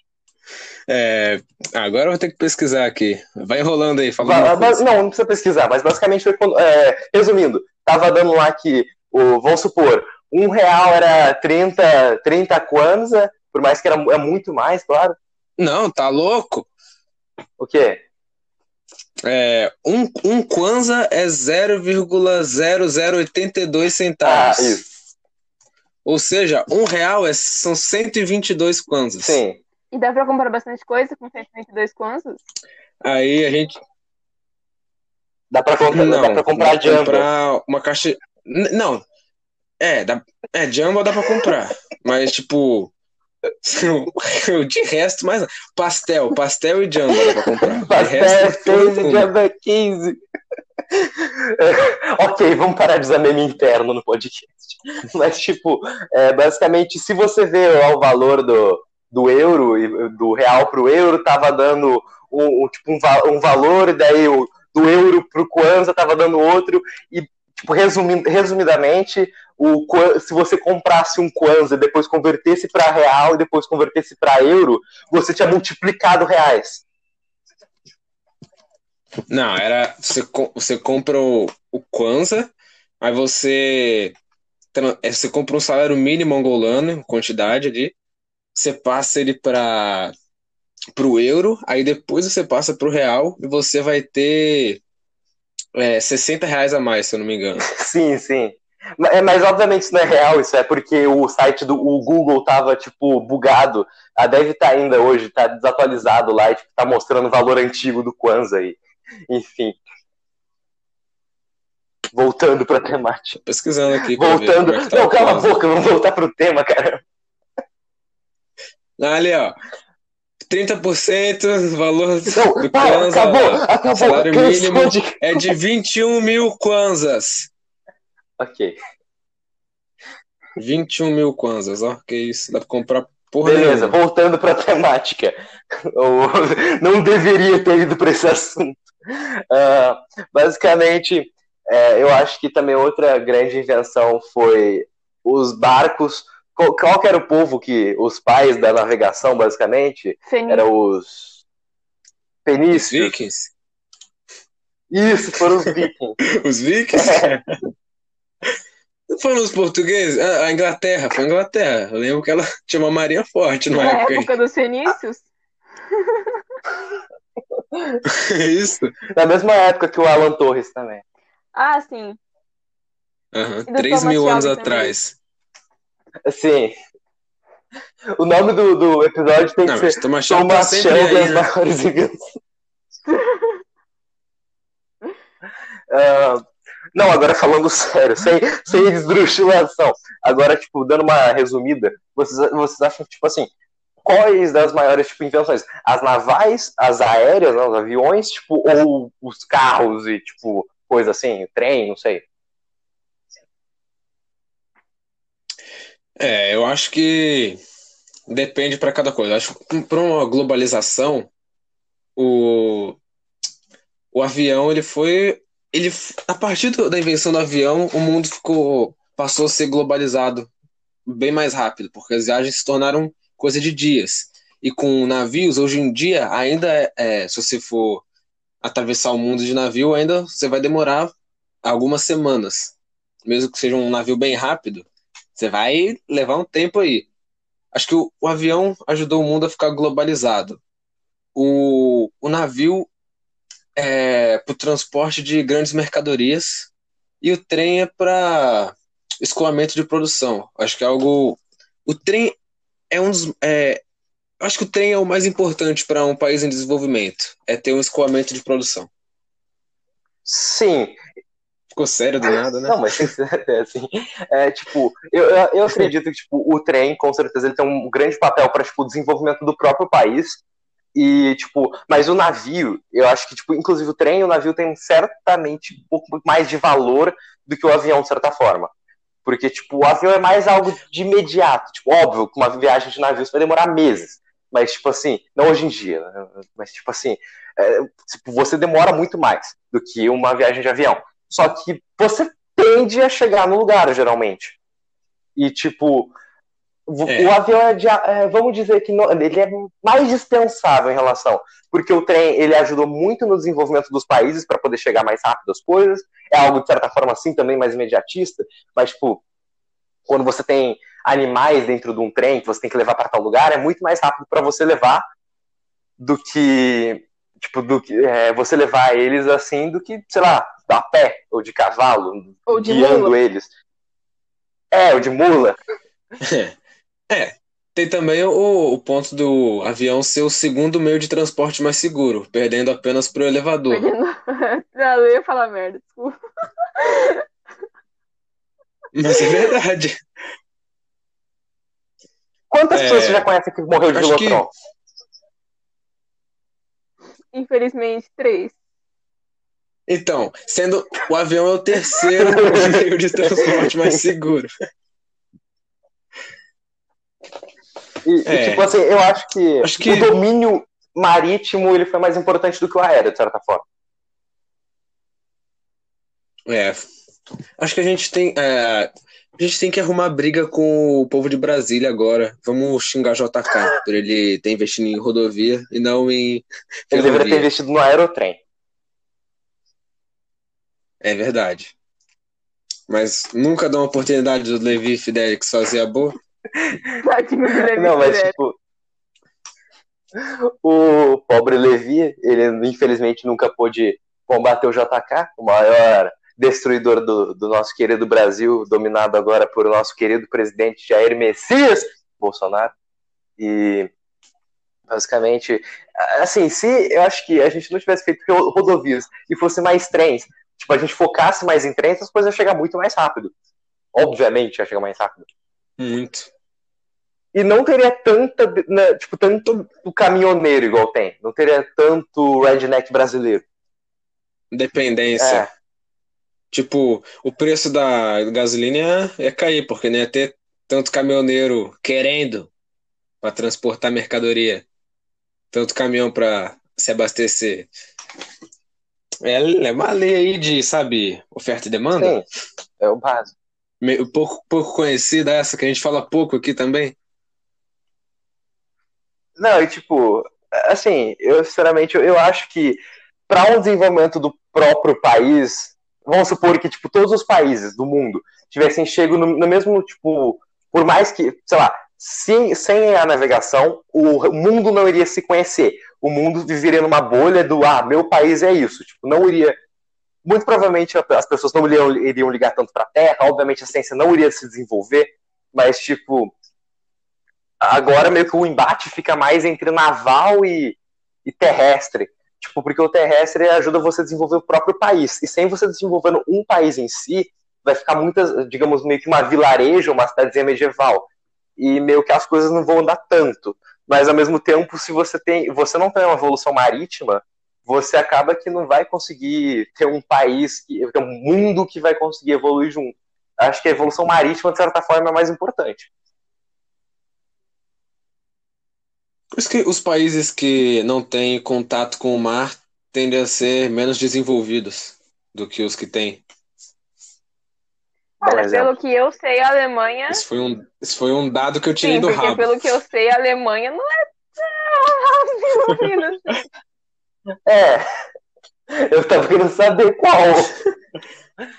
[SPEAKER 1] É, agora eu vou ter que pesquisar aqui. Vai enrolando aí, fala.
[SPEAKER 2] Não, não precisa pesquisar, mas basicamente foi quando. É, resumindo, tava dando lá que, o, vamos supor, um real era 30, 30 kwanza, por mais que era é muito mais, claro.
[SPEAKER 1] Não, tá louco?
[SPEAKER 2] O quê?
[SPEAKER 1] É, um, um kwanza é 0,0082 centavos. Ah, isso. Ou seja, um real é, são 122 kwanzas.
[SPEAKER 2] Sim.
[SPEAKER 3] E dá pra comprar bastante coisa com 122 kwanzas?
[SPEAKER 1] Aí a gente.
[SPEAKER 2] Dá pra, comprar, não, dá pra comprar dá Jumbo. comprar
[SPEAKER 1] uma caixa. Não. É, dá... é, Jumbo dá pra comprar. mas, tipo. *laughs* De resto, mais. Pastel, pastel e Jumbo dá pra comprar.
[SPEAKER 2] pastel é 6 e Jumbo é 15. ok, vamos parar de usar meme interno no podcast. Mas, tipo, é, basicamente, se você vê o valor do, do euro, do real para o euro, tava dando um, tipo, um, um valor, e daí o, do euro para o Kwanza tava dando outro, e tipo, resumindo, resumidamente, o, se você comprasse um Kwanza e depois convertesse para real e depois convertesse para euro, você tinha multiplicado reais.
[SPEAKER 1] Não, era. Você, você compra o, o aí você. É, você compra um salário mínimo angolano, quantidade ali, você passa ele para o euro, aí depois você passa para o real e você vai ter é, 60 reais a mais, se eu não me engano. *laughs*
[SPEAKER 2] Sim, sim. Mas, é, mas, obviamente isso não é real, isso é porque o site do o Google tava, tipo, bugado. Ah, deve estar tá ainda hoje, tá desatualizado lá e tipo, tá mostrando o valor antigo do Kwanza aí. Enfim. Voltando pra temática.
[SPEAKER 1] Pesquisando aqui.
[SPEAKER 2] Voltando. É tá não, cala a boca, vamos voltar pro tema, cara.
[SPEAKER 1] Ali, ó. 30% valor *laughs*
[SPEAKER 2] Não, do para, Kwanza. Acabou, acabou.
[SPEAKER 1] Salário mínimo é de 21 mil Kwanzas.
[SPEAKER 2] Ok.
[SPEAKER 1] 21 mil Kwanzas, ó. Que isso, dá pra comprar porra
[SPEAKER 2] Beleza, nenhuma. voltando pra temática. não deveria ter ido pra esse assunto. Uh, basicamente, é, eu acho que também outra grande invenção foi os barcos qual, qual era o povo que os pais da navegação, basicamente?
[SPEAKER 3] Fenícios.
[SPEAKER 2] Eram os fenícios.
[SPEAKER 1] Os vikings?
[SPEAKER 2] Isso, foram os vikings. *laughs*
[SPEAKER 1] os vikings? É. Não foram os portugueses? Ah, a Inglaterra, foi a Inglaterra. Eu lembro que ela *laughs* tinha uma marinha forte
[SPEAKER 3] na época. Na época dos fenícios? *laughs*
[SPEAKER 1] Isso.
[SPEAKER 2] Na mesma época que o Alan Torres também.
[SPEAKER 3] Ah, sim.
[SPEAKER 1] Uhum. Três mil anos também. atrás.
[SPEAKER 2] Assim. O nome do, do episódio tem não, que ser Thomas Shelby tá Shelby as né? maiores invenções. uh, não, agora falando sério, sem, sem esdrúxulação. Agora, tipo, dando uma resumida, vocês, vocês acham, tipo assim, quais das maiores tipo, invenções? As navais, as aéreas, né, os aviões, tipo, ou os carros e, tipo, coisa assim, trem, não sei.
[SPEAKER 1] É, eu acho que depende para cada coisa. Acho que para uma globalização, o, o avião ele foi ele a partir da invenção do avião, o mundo ficou passou a ser globalizado bem mais rápido, porque as viagens se tornaram coisa de dias. E com navios, hoje em dia, ainda é, é se você for atravessar o mundo de navio, ainda você vai demorar algumas semanas. Mesmo que seja um navio bem rápido, você vai levar um tempo aí. Acho que o, o avião ajudou o mundo a ficar globalizado. O, o navio é para o transporte de grandes mercadorias e o trem é para escoamento de produção. Acho que é algo. O trem é um dos. É... Acho que o trem é o mais importante para um país em desenvolvimento. É ter um escoamento de produção.
[SPEAKER 2] Sim.
[SPEAKER 1] Ficou sério do nada, né?
[SPEAKER 2] Não, mas *laughs* é assim. É, tipo, eu, eu acredito que tipo, o trem, com certeza, ele tem um grande papel para tipo, o desenvolvimento do próprio país. E, tipo, mas o navio, eu acho que, tipo, inclusive o trem e o navio tem certamente um pouco mais de valor do que o avião, de certa forma. Porque, tipo, o avião é mais algo de imediato. Tipo, óbvio que uma viagem de navio vai demorar meses. Mas, tipo assim, não hoje em dia, né? mas, tipo assim, é, tipo, você demora muito mais do que uma viagem de avião. Só que você tende a chegar no lugar, geralmente. E, tipo, é. O avião é, de, é, vamos dizer que não, ele é mais dispensável em relação, porque o trem ele ajudou muito no desenvolvimento dos países para poder chegar mais rápido às coisas. É algo de certa forma assim também mais imediatista, mas tipo quando você tem animais dentro de um trem que você tem que levar para tal lugar, é muito mais rápido para você levar do que tipo do que é, você levar eles assim do que sei lá a pé ou de cavalo
[SPEAKER 3] ou de
[SPEAKER 2] guiando
[SPEAKER 3] mula.
[SPEAKER 2] eles. É, ou de mula.
[SPEAKER 1] É, tem também o, o ponto do avião ser o segundo meio de transporte mais seguro, perdendo apenas pro elevador. *laughs*
[SPEAKER 3] Não, eu ia falar merda, desculpa.
[SPEAKER 1] Mas é verdade.
[SPEAKER 2] Quantas
[SPEAKER 1] É,
[SPEAKER 2] pessoas você já conhece que morreu de
[SPEAKER 1] acho que-?
[SPEAKER 3] Infelizmente, três.
[SPEAKER 1] Então, sendo o avião é o terceiro meio de transporte mais seguro.
[SPEAKER 2] E, e,
[SPEAKER 1] É.
[SPEAKER 2] tipo assim, eu acho que,
[SPEAKER 1] Acho que-
[SPEAKER 2] o domínio marítimo ele foi mais importante do que o aéreo, de certa forma.
[SPEAKER 1] É. Acho que a gente tem. é, a gente tem que arrumar briga com o povo de Brasília agora. Vamos xingar JK por ele ter investido em rodovia e não em
[SPEAKER 2] Ele deveria ter investido no aerotrem.
[SPEAKER 1] É verdade. Mas nunca dá uma oportunidade do Levi Fidelix fazer a boa. *laughs*
[SPEAKER 3] Tadinho do Levi
[SPEAKER 2] Não, mas
[SPEAKER 3] Fidelix.
[SPEAKER 2] tipo. O pobre Levi, ele infelizmente nunca pôde combater o JK, o maior destruidor do, do nosso querido Brasil, dominado agora por nosso querido presidente Jair Messias Bolsonaro. E basicamente, assim, se eu acho que a gente não tivesse feito ro- rodovias e fosse mais trens, tipo, a gente focasse mais em trens, as coisas iam chegar muito mais rápido. Obviamente ia chegar mais rápido.
[SPEAKER 1] Muito.
[SPEAKER 2] E não teria tanta, né, tipo, tanto o caminhoneiro igual tem. Não teria tanto redneck brasileiro.
[SPEAKER 1] Dependência.
[SPEAKER 2] É,
[SPEAKER 1] Tipo, o preço da gasolina ia, ia cair, porque não ia ter tanto caminhoneiro querendo para transportar mercadoria, tanto caminhão para se abastecer. É, é uma lei aí de, sabe, oferta e demanda,
[SPEAKER 2] sim, é o básico.
[SPEAKER 1] meio pouco, pouco conhecida essa, que a gente fala pouco aqui também.
[SPEAKER 2] Não, e tipo, assim, eu sinceramente, eu, eu acho que para um desenvolvimento do próprio país, vamos supor que, tipo, todos os países do mundo tivessem chego no, no mesmo, tipo, por mais que, sei lá, sem, sem a navegação, o mundo não iria se conhecer. O mundo viveria numa bolha do, ah, meu país é isso. Tipo, não iria. Muito provavelmente as pessoas não iriam, iriam ligar tanto para a Terra, obviamente a ciência não iria se desenvolver, mas, tipo, agora meio que o embate fica mais entre naval e, e terrestre. Tipo, porque o terrestre ajuda você a desenvolver o próprio país. E sem você desenvolvendo um país em si, vai ficar muitas, digamos, meio que uma vilarejo, uma cidadezinha medieval. E meio que as coisas não vão andar tanto. Mas ao mesmo tempo, se você tem, você não tem uma evolução marítima, você acaba que não vai conseguir ter um país, que, ter um mundo que vai conseguir evoluir junto. Acho que a evolução marítima, de certa forma, é mais importante.
[SPEAKER 1] Por isso que os países que não têm contato com o mar tendem a ser menos desenvolvidos do que os que têm.
[SPEAKER 3] Olha, pelo que eu sei, a Alemanha.
[SPEAKER 1] Esse foi um, esse foi um dado que eu tirei
[SPEAKER 3] Sim,
[SPEAKER 1] do
[SPEAKER 3] porque
[SPEAKER 1] rabo.
[SPEAKER 3] pelo que eu sei, a Alemanha não é tão desenvolvida *laughs* assim.
[SPEAKER 2] É. Eu tava querendo saber qual. *laughs*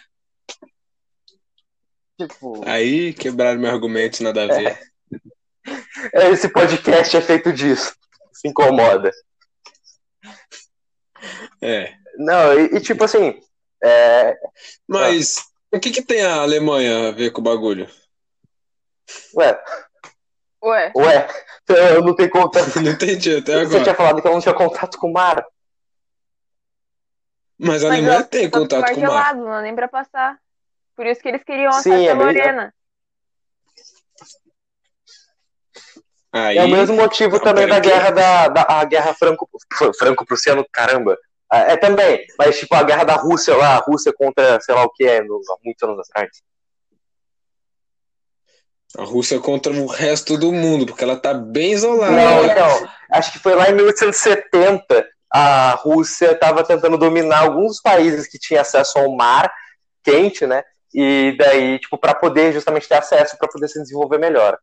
[SPEAKER 2] tipo,
[SPEAKER 1] Aí quebraram meu argumento, nada a ver.
[SPEAKER 2] esse podcast é feito disso. Se incomoda.
[SPEAKER 1] É.
[SPEAKER 2] Não, e, e tipo assim, é,
[SPEAKER 1] Mas O que que tem a Alemanha a ver com o bagulho?
[SPEAKER 2] Ué,
[SPEAKER 3] Ué,
[SPEAKER 2] ué, eu não tenho contato. *laughs*
[SPEAKER 1] Não entendi até
[SPEAKER 2] Você
[SPEAKER 1] agora.
[SPEAKER 2] tinha falado que eu não tinha contato com o mar.
[SPEAKER 1] Mas a
[SPEAKER 3] mas
[SPEAKER 1] Alemanha tem contato
[SPEAKER 3] mar
[SPEAKER 1] com o mar.
[SPEAKER 3] gelado, não é nem pra passar. Por isso que eles queriam a
[SPEAKER 2] Sim, é
[SPEAKER 3] Lorena.
[SPEAKER 1] Aí,
[SPEAKER 2] É o mesmo motivo
[SPEAKER 1] Não,
[SPEAKER 2] também da guerra da, da a guerra franco franco-prussiano, caramba. É, é também, mas tipo a guerra da Rússia lá, a Rússia contra sei lá o que é, no, há muitos anos atrás.
[SPEAKER 1] a Rússia contra o resto do mundo, porque ela tá bem isolada.
[SPEAKER 2] Não, então, acho que foi lá em 1870 a Rússia estava tentando dominar alguns países que tinham acesso ao mar quente, né? E daí, tipo, para poder justamente ter acesso, para poder se desenvolver melhor.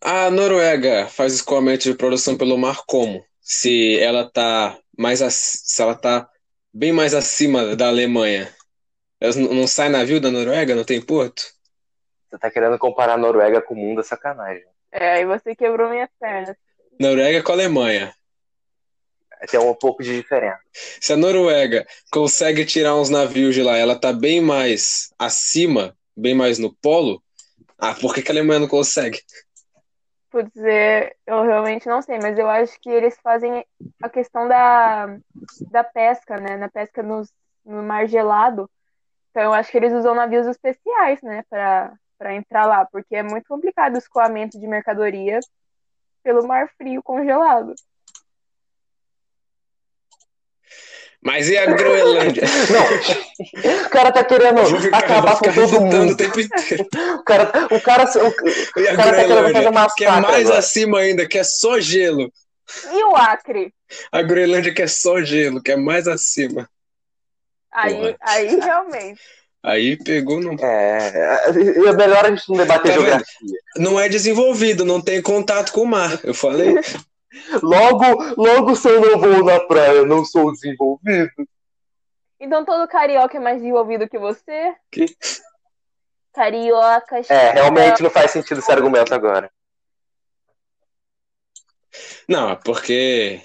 [SPEAKER 1] A Noruega faz escoamento de produção pelo mar como? Se ela tá mais se ela tá bem mais acima da Alemanha. Elas não sai navio da Noruega, não tem porto?
[SPEAKER 2] Você tá querendo comparar a Noruega com o mundo, é sacanagem.
[SPEAKER 3] É, aí você quebrou minhas pernas.
[SPEAKER 1] Noruega com a Alemanha.
[SPEAKER 2] Tem um pouco de diferença.
[SPEAKER 1] Se a Noruega consegue tirar uns navios de lá, ela tá bem mais acima, bem mais no polo. Ah, por que que a Alemanha não consegue?
[SPEAKER 3] Putz, é, eu realmente não sei, mas eu acho que eles fazem a questão da, da pesca, né? Na pesca no mar gelado. Então eu acho que eles usam navios especiais, né? Pra entrar lá, porque é muito complicado o escoamento de mercadoria pelo mar frio congelado.
[SPEAKER 1] Mas e a Groenlândia? *laughs*
[SPEAKER 2] Não, o cara tá querendo
[SPEAKER 1] ficar,
[SPEAKER 2] acabar com todo
[SPEAKER 1] citando o
[SPEAKER 2] mundo.
[SPEAKER 1] tempo inteiro.
[SPEAKER 2] O cara, o cara, o,
[SPEAKER 1] E a
[SPEAKER 2] o cara tá querendo fazer uma
[SPEAKER 1] que é mais
[SPEAKER 2] agora.
[SPEAKER 1] acima ainda, que é só gelo.
[SPEAKER 3] E o Acre?
[SPEAKER 1] A Groenlândia que é só gelo, que é mais acima.
[SPEAKER 3] Aí,
[SPEAKER 1] Porra.
[SPEAKER 3] aí realmente.
[SPEAKER 1] Aí pegou, não,
[SPEAKER 2] É, é melhor a gente não debater
[SPEAKER 1] Tá
[SPEAKER 2] geografia.
[SPEAKER 1] não é desenvolvido, não tem contato com o mar. Eu falei,
[SPEAKER 2] Logo, logo se eu não vou na praia, não sou desenvolvido.
[SPEAKER 3] Então todo carioca é mais desenvolvido que você?
[SPEAKER 1] Que?
[SPEAKER 3] Carioca,
[SPEAKER 2] É, realmente não faz sentido esse argumento agora.
[SPEAKER 1] não, é porque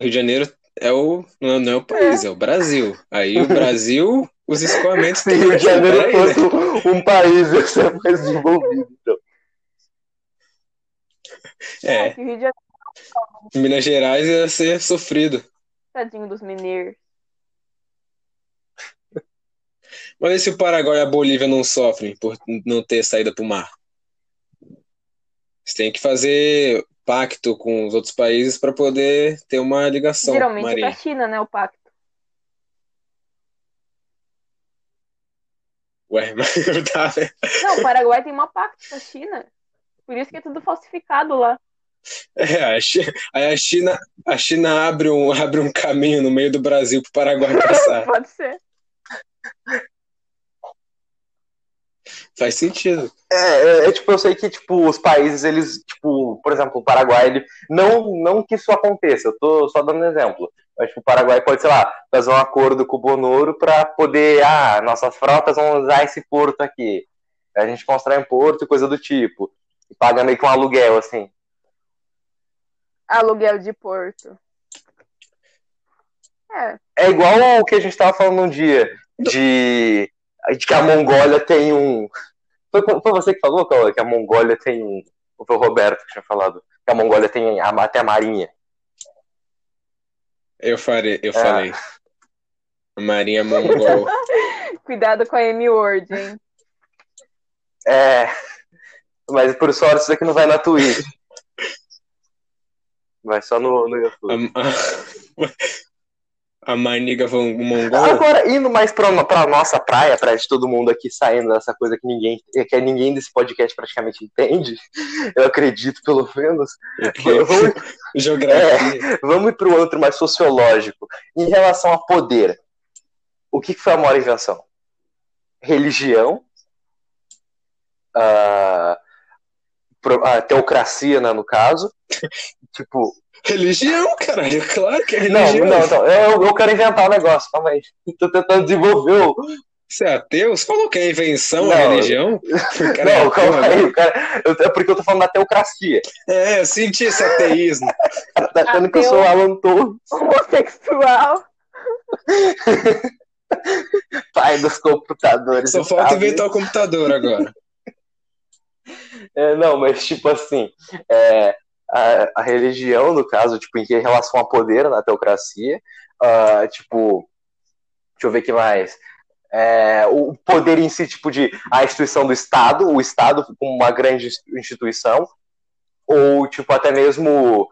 [SPEAKER 1] Rio de Janeiro é o, não é- é o país, é o Brasil. Aí o Brasil, os escoamentos
[SPEAKER 2] Se Rio de Janeiro fosse um país, ia ser mais desenvolvido. Então.
[SPEAKER 1] É,
[SPEAKER 3] que o Rio de Janeiro
[SPEAKER 1] Minas Gerais ia ser sofrido.
[SPEAKER 3] tadinho dos mineiros.
[SPEAKER 1] Mas e se o Paraguai e a Bolívia não sofrem por não ter saída para o mar? Você tem que fazer pacto com os outros países para poder ter uma ligação
[SPEAKER 3] Geralmente é
[SPEAKER 1] marinha.
[SPEAKER 3] pra China, né, o pacto.
[SPEAKER 1] Ué, *laughs* mas tá, né?
[SPEAKER 3] Não, o Paraguai tem uma pacto com a China. Por isso que é tudo falsificado lá. *laughs*
[SPEAKER 1] É, a Chi- aí a China, a China abre um, *laughs* abre um caminho no meio do Brasil para o Paraguai *laughs* passar.
[SPEAKER 3] Pode ser.
[SPEAKER 1] Faz sentido.
[SPEAKER 2] É, é, é, tipo, eu sei que tipo, os países, eles, tipo, por exemplo, o Paraguai, ele, não, não que isso aconteça, eu tô só dando um exemplo. Mas tipo, o Paraguai pode, sei lá, fazer um acordo com o Bonoro para poder, ah, nossas frotas vão usar esse porto aqui. A gente constrói um porto e coisa do tipo. E paga meio que um aluguel, assim.
[SPEAKER 3] Aluguel de porto. É,
[SPEAKER 2] É igual o que a gente tava falando um dia, de, de que a Mongólia tem um. Foi, foi você que falou, Cauã, que a Mongólia tem um. Ou foi o Roberto que tinha falado? Que a Mongólia tem a- até a marinha.
[SPEAKER 1] Eu farei, eu
[SPEAKER 2] É.
[SPEAKER 1] falei. Marinha Mongol. *laughs*
[SPEAKER 3] cuidado com a M-Word, hein?
[SPEAKER 2] É. Mas por sorte isso aqui não vai na Twitch. Vai só no, no YouTube.
[SPEAKER 1] A, a, Maniga Von- Mongol.
[SPEAKER 2] Agora, indo mais pra, pra nossa praia, pra de todo mundo aqui saindo dessa coisa que ninguém, que ninguém desse podcast praticamente entende, eu acredito pelo menos. *laughs* Vamos,
[SPEAKER 1] Geografia.
[SPEAKER 2] vamos ir para o outro mais sociológico. Em relação a poder, o que foi a maior invenção? Religião? A, a teocracia, né, no caso? *laughs* Tipo,
[SPEAKER 1] Religião, caralho. Claro que é
[SPEAKER 2] não,
[SPEAKER 1] religião.
[SPEAKER 2] não, não, eu, eu quero inventar um negócio, calma aí. *laughs* Tô tentando desenvolver o.
[SPEAKER 1] Você é ateu? Você falou que é invenção
[SPEAKER 2] Não.
[SPEAKER 1] a religião? Cara é
[SPEAKER 2] Não, *laughs*
[SPEAKER 1] ateu
[SPEAKER 2] calma aí, o cara, eu, é porque eu tô falando da teocracia.
[SPEAKER 1] É, eu senti esse ateísmo.
[SPEAKER 2] Tá achando que eu sou o Alan Torres.
[SPEAKER 3] Homossexual.
[SPEAKER 2] Pai dos computadores.
[SPEAKER 1] Só falta inventar o computador agora.
[SPEAKER 2] É, não, mas tipo assim, é, a, a, religião, no caso, tipo, em relação a poder na teocracia, uh, tipo, deixa eu ver o que mais. É, o poder em si, tipo, de a instituição do Estado, o Estado como uma grande instituição, ou, tipo, até mesmo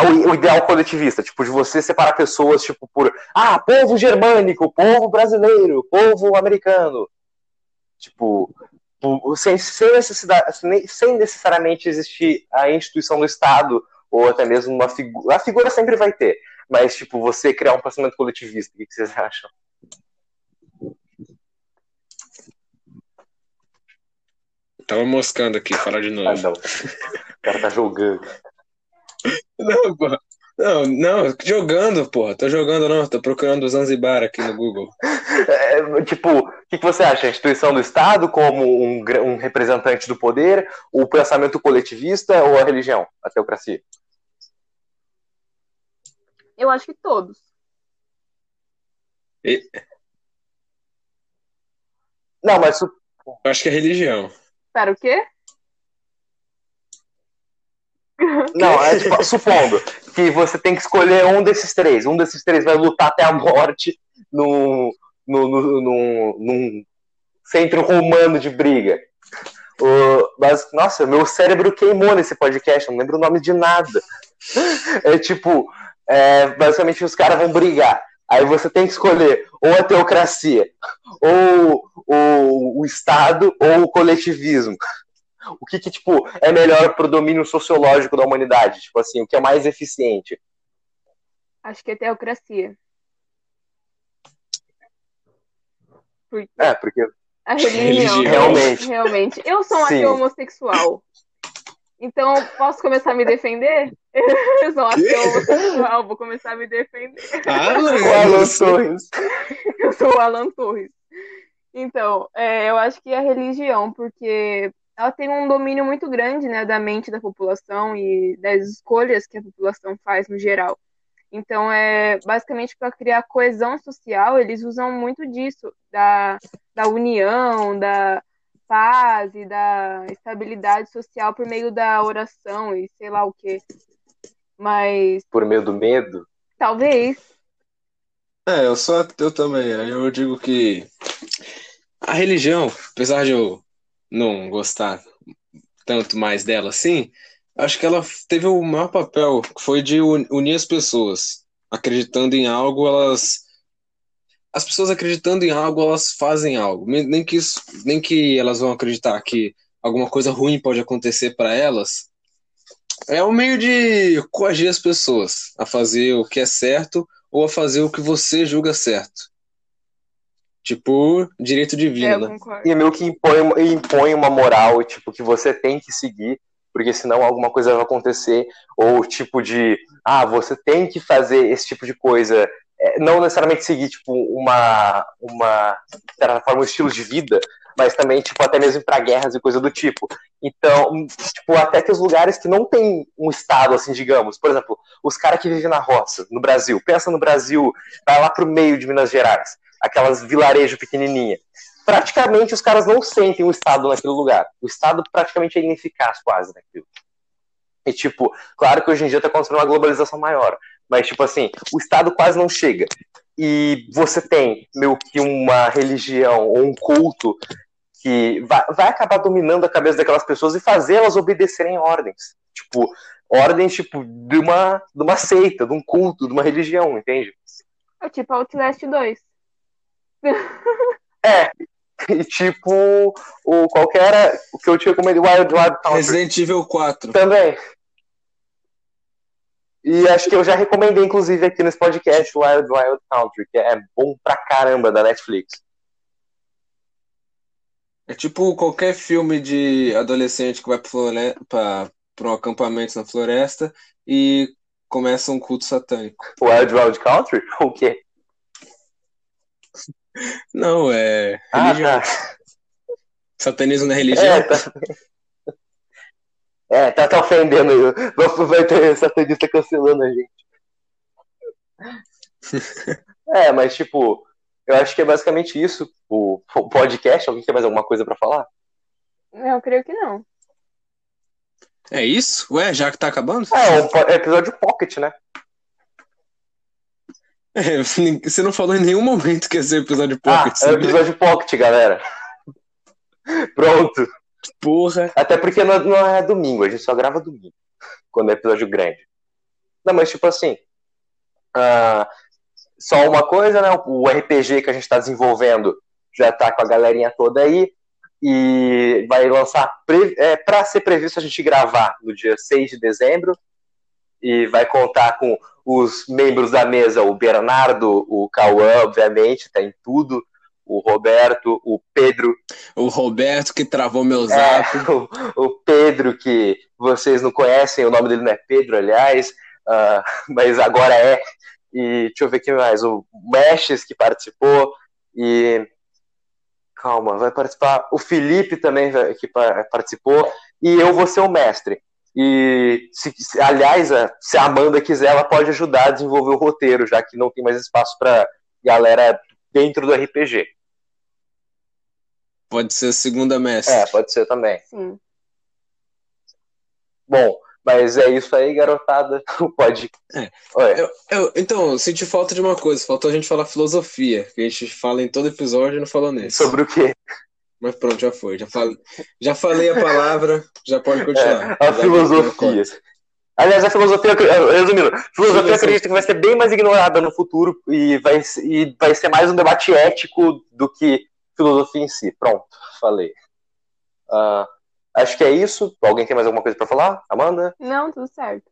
[SPEAKER 2] o, ideal coletivista, tipo, de você separar pessoas, tipo, por, ah, povo germânico, povo brasileiro, povo americano. Tipo, sem, sem, necessidade, sem necessariamente existir a instituição do Estado, ou até mesmo uma figura. A figura sempre vai ter, mas, tipo, você criar um pensamento coletivista, o que vocês acham?
[SPEAKER 1] Tava moscando aqui, falar de novo. Ah,
[SPEAKER 2] não. O cara tá jogando.
[SPEAKER 1] Não, porra. Não, não, jogando, porra. Tô jogando não, tô procurando o Zanzibar aqui no Google.
[SPEAKER 2] É, tipo, o que, que, você acha? A instituição do Estado como um, um, representante do poder, o pensamento coletivista ou a religião, a teocracia?
[SPEAKER 3] Eu acho que todos.
[SPEAKER 1] E...
[SPEAKER 2] Não, mas. Eu
[SPEAKER 1] acho que é religião.
[SPEAKER 3] Para o quê?
[SPEAKER 2] Não, é tipo, supondo que você tem que escolher um desses três. Um desses três vai lutar até a morte num, no, no, no, num centro romano de briga. Uh, mas, nossa, meu cérebro queimou nesse podcast, não lembro o nome de nada. É tipo, é, basicamente os caras vão brigar. Aí você tem que escolher ou a teocracia, ou, ou o Estado, ou o coletivismo o que, que tipo, é melhor para o domínio sociológico da humanidade? Tipo assim, o que é mais eficiente?
[SPEAKER 3] Acho que é teocracia.
[SPEAKER 2] Porque... É, porque.
[SPEAKER 3] A *laughs* religião.
[SPEAKER 2] Realmente.
[SPEAKER 3] Realmente. Eu sou um ateu homossexual. Então, posso começar a me defender? *laughs* Eu sou um ateu homossexual, vou começar a me defender.
[SPEAKER 1] Ah, *laughs*
[SPEAKER 2] o Alan Torres.
[SPEAKER 3] Eu sou o Alan Torres. Então, é, eu acho que é a religião, porque ela tem um domínio muito grande né, da mente da população e das escolhas que a população faz no geral. Então, é basicamente para criar coesão social, eles usam muito disso, da, da união, da paz e da estabilidade social por meio da oração e sei lá o que. Mas.
[SPEAKER 2] Por meio do medo?
[SPEAKER 3] Talvez.
[SPEAKER 1] É, eu sou ateu também. Aí eu digo que a religião, apesar de eu não gostar tanto mais dela assim, acho que ela teve o maior papel, que foi de unir as pessoas. Acreditando em algo, elas. As pessoas acreditando em algo, elas fazem algo. Nem que, isso, nem que elas vão acreditar que alguma coisa ruim pode acontecer para elas. É um meio de coagir as pessoas a fazer o que é certo ou a fazer o que você julga certo. Tipo, direito divino, é, né?
[SPEAKER 2] E meio que impõe, impõe uma moral, tipo, que você tem que seguir, porque senão alguma coisa vai acontecer, ou tipo de, ah, você tem que fazer esse tipo de coisa, é, não necessariamente seguir, tipo, uma, uma, de certa forma, um estilo de vida, mas também, tipo, até mesmo para guerras e coisa do tipo. Então, tipo, até que os lugares que não tem um estado, assim, digamos, por exemplo, os caras que vivem na roça, no Brasil, pensa no Brasil, vai lá pro meio de Minas Gerais aquelas vilarejo pequenininha. Praticamente os caras não sentem o Estado naquele lugar. O Estado praticamente é ineficaz quase naquilo. E tipo, claro que hoje em dia está acontecendo uma globalização maior, mas tipo assim, o Estado quase não chega. E você tem meio que uma religião ou um culto que vai, vai acabar dominando a cabeça daquelas pessoas e fazer elas obedecerem ordens. Tipo, ordens tipo de uma, de uma seita, de um culto, de uma religião, entende?
[SPEAKER 3] É tipo Outlast 2.
[SPEAKER 2] É. E *laughs* tipo, o qualquer. O que eu te recomendo, Wild Wild Country.
[SPEAKER 1] Resident Evil 4.
[SPEAKER 2] Também. E acho que eu já recomendei, inclusive, aqui nesse podcast, Wild Wild Country, que é bom pra caramba da Netflix.
[SPEAKER 1] É tipo qualquer filme de adolescente que vai para um acampamento na floresta e começa um culto satânico.
[SPEAKER 2] Wild Wild Country? O quê?
[SPEAKER 1] Não, é. Ah, religião. tá. Satanismo na religião?
[SPEAKER 2] É, tá. É, tá, tá ofendendo. Vai ter satanista cancelando a gente. *laughs* é, mas tipo, eu acho que é basicamente isso. O podcast. Alguém quer mais alguma coisa para falar?
[SPEAKER 3] Eu creio que não.
[SPEAKER 1] É isso? Ué, já que tá acabando?
[SPEAKER 2] É, um episódio pocket, né?
[SPEAKER 1] É, você não falou em nenhum momento que ia ser episódio pocket.
[SPEAKER 2] Ah, é o episódio pocket, galera. Pronto.
[SPEAKER 1] Porra.
[SPEAKER 2] Até porque não, não, é domingo, a gente só grava domingo. Quando é episódio grande. Não, mas tipo assim. Uh, só uma coisa, né? O RPG que a gente está desenvolvendo já tá com a galerinha toda aí. E vai lançar. É, para ser previsto a gente gravar no dia 6 de dezembro. E vai contar com os membros da mesa, o Bernardo, o Cauã, obviamente, tá em tudo o Roberto, o Pedro.
[SPEAKER 1] O Roberto que travou meu é, zap.
[SPEAKER 2] É, *laughs* o, o, Pedro, que vocês não conhecem, o nome dele não é Pedro, aliás, uh, *laughs* mas agora é. E deixa eu ver aqui mais. O Meshes, que participou. E. Calma, vai participar. O Felipe também, que participou. E eu vou ser o mestre. E, se, se, aliás, se a Amanda quiser, ela pode ajudar a desenvolver o roteiro, já que não tem mais espaço para galera dentro do RPG.
[SPEAKER 1] Pode ser a segunda mestre.
[SPEAKER 2] É, pode ser também.
[SPEAKER 3] Sim.
[SPEAKER 2] Bom, mas é isso aí, garotada. *laughs* Pode.
[SPEAKER 1] É. Eu, eu, então, eu senti falta de uma coisa. Faltou a gente falar filosofia, que a gente fala em todo episódio e não falou nesse.
[SPEAKER 2] Sobre o quê?
[SPEAKER 1] Mas pronto, já foi. Já, falei, já falei a palavra, já pode continuar.
[SPEAKER 2] É, a filosofia. Aliás, a filosofia, resumindo, a filosofia acredito que vai ser bem mais ignorada no futuro e vai, e vai ser mais um debate ético do que filosofia em si. Pronto, falei. Uh, acho que é isso. Alguém tem mais alguma coisa para falar? Amanda?
[SPEAKER 3] Não, tudo certo.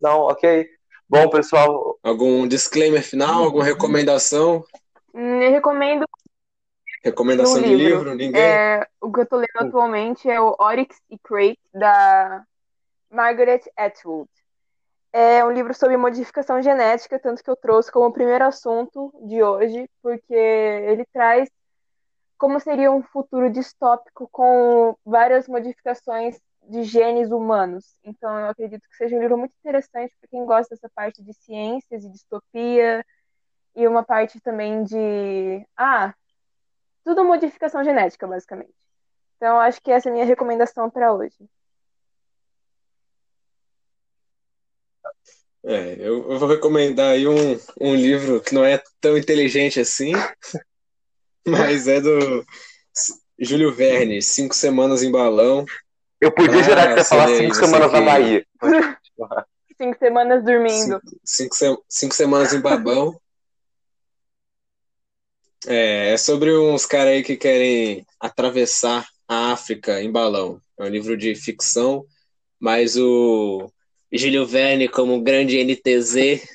[SPEAKER 2] Não, ok. Bom, pessoal.
[SPEAKER 1] Algum disclaimer final? Alguma recomendação?
[SPEAKER 3] Hum, eu recomendo.
[SPEAKER 1] Recomendação de livro. livro? Ninguém?
[SPEAKER 3] É, o que eu tô lendo atualmente é o Oryx e Crate, da Margaret Atwood. É um livro sobre modificação genética, tanto que eu trouxe como primeiro assunto de hoje, porque ele traz como seria um futuro distópico com várias modificações de genes humanos. Então, eu acredito que seja um livro muito interessante para quem gosta dessa parte de ciências e distopia, e uma parte também de. Ah, tudo modificação genética, basicamente. Então, acho que essa é a minha recomendação para hoje.
[SPEAKER 1] É, eu, eu, vou recomendar aí um, um livro que não é tão inteligente assim, *laughs* mas é do Júlio Verne, Cinco Semanas em Balão.
[SPEAKER 2] Eu podia ah, jurar que você falar Cinco Semanas na Bahia. *laughs*
[SPEAKER 3] cinco Semanas Dormindo.
[SPEAKER 1] Cinco, cinco, cinco Semanas em Babão. É, é sobre uns caras aí que querem atravessar a África em balão. É um livro de ficção, mas o Júlio Verne, como grande NTZ,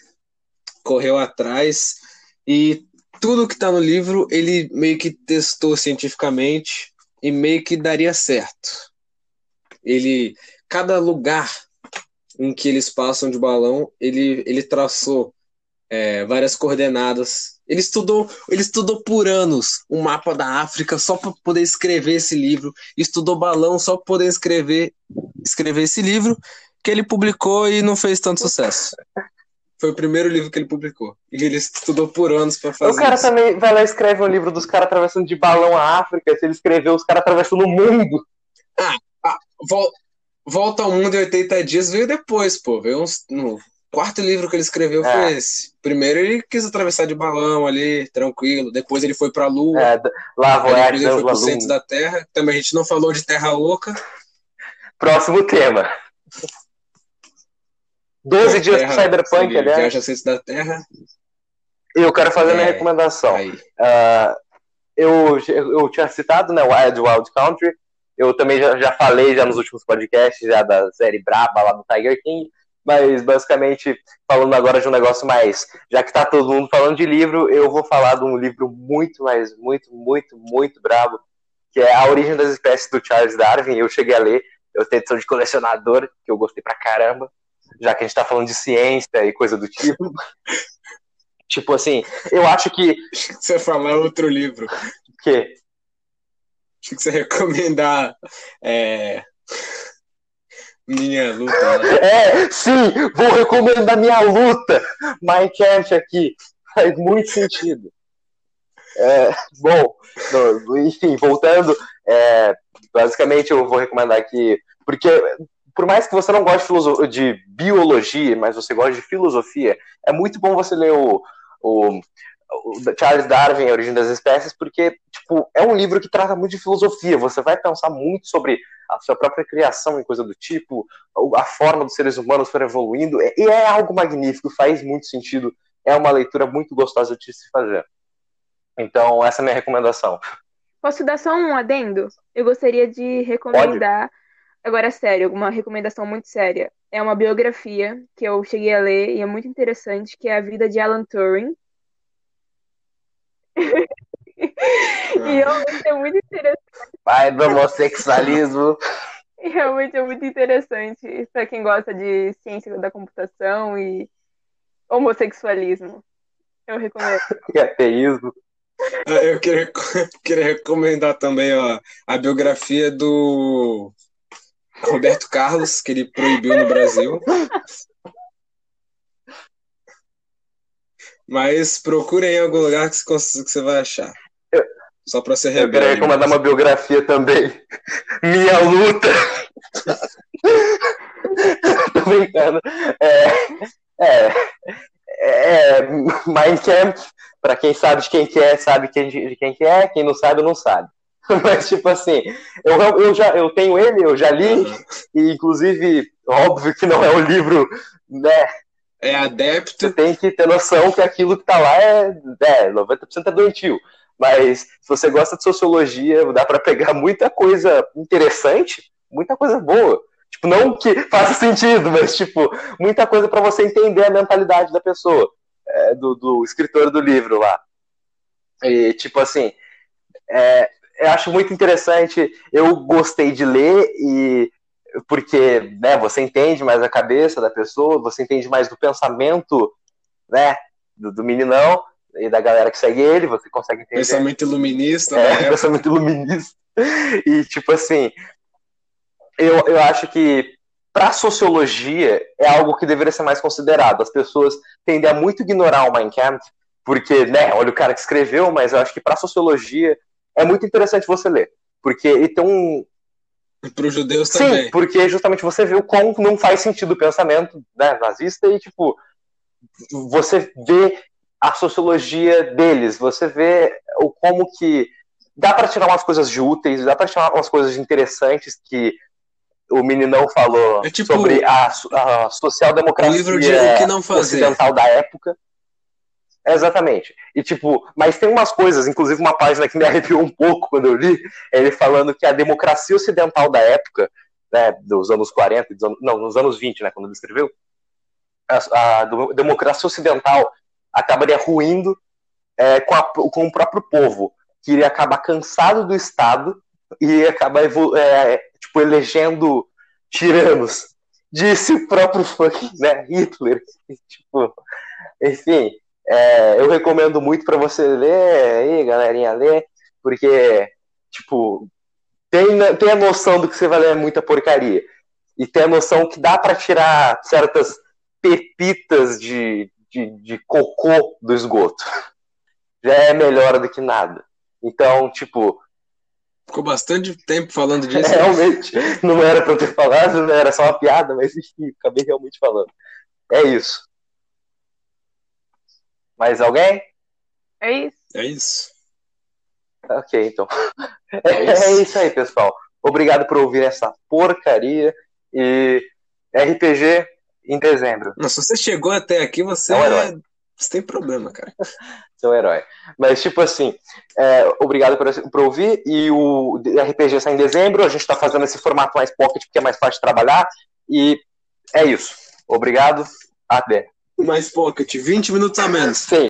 [SPEAKER 1] correu atrás e tudo que está no livro ele meio que testou cientificamente e meio que daria certo. Ele, cada lugar em que eles passam de balão, ele, ele traçou é, várias coordenadas. Ele estudou, ele estudou por anos um mapa da África só para poder escrever esse livro. Estudou balão só para poder escrever, escrever esse livro que ele publicou e não fez tanto sucesso. Foi o primeiro livro que ele publicou. E ele estudou por anos para fazer.
[SPEAKER 2] O cara
[SPEAKER 1] isso.
[SPEAKER 2] também vai lá e escreve um livro dos caras atravessando de balão a África. Se ele escreveu os caras atravessando o mundo.
[SPEAKER 1] Ah, ah vol Volta ao Mundo em 80 Dias veio depois, pô. Veio uns. No quarto livro que ele escreveu é. foi esse. Primeiro ele quis atravessar de balão ali, tranquilo. Depois ele foi pra Lua. É,
[SPEAKER 2] lá vai
[SPEAKER 1] ele foi pro centro da Terra. Também a gente não falou de Terra Oca.
[SPEAKER 2] Próximo tema. 12 dias pro Cyberpunk, aliás.
[SPEAKER 1] Viaja Centro da Terra.
[SPEAKER 2] Eu quero fazer é, minha recomendação. Uh, eu, eu tinha citado né, Wild Wild Country. Eu também já, já falei já nos últimos podcasts já da série Braba lá do Tiger King. Mas basicamente, falando agora de um negócio mais. Já que tá todo mundo falando de livro, eu vou falar de um livro muito, mais, muito, muito, muito brabo, que é A Origem das Espécies do Charles Darwin. Eu cheguei a ler, eu tenho edição de colecionador, que eu gostei pra caramba já que a gente tá falando de ciência e coisa do tipo. *laughs* tipo assim, eu acho que.
[SPEAKER 1] Você falar outro livro.
[SPEAKER 2] O quê?
[SPEAKER 1] Acho que você recomendar. É... Minha luta. Né?
[SPEAKER 2] É, sim, vou recomendar minha luta. Minecraft aqui. Faz muito sentido. É, bom, no, enfim, voltando, é, basicamente eu vou recomendar aqui, porque por mais que você não goste de, de, biologia, mas você goste de filosofia, é muito bom você ler o, o, Charles Darwin, A Origem das Espécies, porque tipo, é um livro que trata muito de filosofia. Você vai pensar muito sobre a sua própria criação e coisa do tipo, a forma dos seres humanos foram evoluindo, e é algo magnífico, faz muito sentido, é uma leitura muito gostosa de se fazer. Então, essa é a minha recomendação.
[SPEAKER 3] Posso dar só um adendo? Eu gostaria de recomendar. Pode. Agora, sério, uma recomendação muito séria. É uma biografia que eu cheguei a ler e é muito interessante, que é a vida de Alan Turing. E realmente é muito interessante.
[SPEAKER 2] Pai do homossexualismo.
[SPEAKER 3] E realmente é muito interessante para quem gosta de ciência da computação e homossexualismo. Eu recomendo. *laughs*
[SPEAKER 2] E ateísmo.
[SPEAKER 1] Ah, eu queria, *laughs* queria recomendar também ó, a biografia do Roberto Carlos, que ele proibiu no Brasil. Mas procure em algum lugar que você, que você vai achar. Só para ser
[SPEAKER 2] rebelde. Eu queria recomendar uma biografia também. *laughs* Minha luta. *laughs* Tô brincando. É, é, é, Mein Kampf, para quem sabe de quem que é, sabe de quem que é, quem não sabe, não sabe. *laughs* Mas, tipo assim, eu, eu, já, eu tenho ele, eu já li, e inclusive, óbvio que não é o livro, né?
[SPEAKER 1] É adepto.
[SPEAKER 2] Você tem que ter noção que aquilo que tá lá é, é 90% é doentio. Mas se você gosta de sociologia, dá para pegar muita coisa interessante, muita coisa boa. Tipo, não que *laughs* faça sentido, mas, tipo, muita coisa para você entender a mentalidade da pessoa, é, do, do escritor do livro lá. E, tipo assim, é, eu acho muito interessante. Eu gostei de ler e porque né, você entende mais a cabeça da pessoa, você entende mais do pensamento né, do, do meninão e da galera que segue ele, você consegue entender.
[SPEAKER 1] Pensamento iluminista,
[SPEAKER 2] é, né? *laughs* pensamento iluminista. E tipo assim, eu, eu acho que para sociologia é algo que deveria ser mais considerado. As pessoas tendem a muito ignorar o Mein Kampf, porque, né, olha o cara que escreveu, mas eu acho que para sociologia é muito interessante você ler. Porque ele tem um.
[SPEAKER 1] Para os judeus Sim, também.
[SPEAKER 2] Porque justamente você vê o quão não faz sentido o pensamento né, nazista e, tipo, você vê a sociologia deles, você vê o como que dá para tirar umas coisas de úteis, dá para tirar umas coisas interessantes que o meninão falou é tipo, sobre a, a social-democracia ocidental da época. Exatamente. E tipo, mas tem umas coisas, inclusive uma página que me *laughs* arrepiou um pouco quando eu li, ele falando que a democracia ocidental da época, né, dos anos 40, dos anos, não, nos anos 20, né, quando ele escreveu, a, a democracia ocidental acabaria ruindo é, com, a, com o próprio povo, que iria acabar cansado do Estado e acabar é, tipo, elegendo tiranos. Disse o próprio funk, né, Hitler. *laughs* tipo, enfim, é, eu recomendo muito para você ler aí, galerinha, ler, porque, tipo, tem, tem a noção do que você vai ler é muita porcaria. E tem a noção que dá para tirar certas pepitas de, de, de cocô do esgoto. *laughs* Já é melhor do que nada. Então, tipo,
[SPEAKER 1] Ficou bastante tempo falando *laughs* disso.
[SPEAKER 2] realmente, não era pra eu ter falado, não era só uma piada, mas enfim, acabei realmente falando. É isso. Mais alguém?
[SPEAKER 3] É isso.
[SPEAKER 1] É isso.
[SPEAKER 2] Ok, então. É, *laughs* é, isso. é isso aí, pessoal. Obrigado por ouvir essa porcaria. E RPG em dezembro.
[SPEAKER 1] Não, se você chegou até aqui, você, é um é... você tem problema, cara. *laughs*
[SPEAKER 2] Seu herói. Mas, tipo assim, é, obrigado por, por, ouvir. E o RPG sai em dezembro. A gente está fazendo esse formato mais pocket porque é mais fácil de trabalhar. E é isso. Obrigado. Até
[SPEAKER 1] mais pocket, 20 minutos a menos.
[SPEAKER 2] Sim.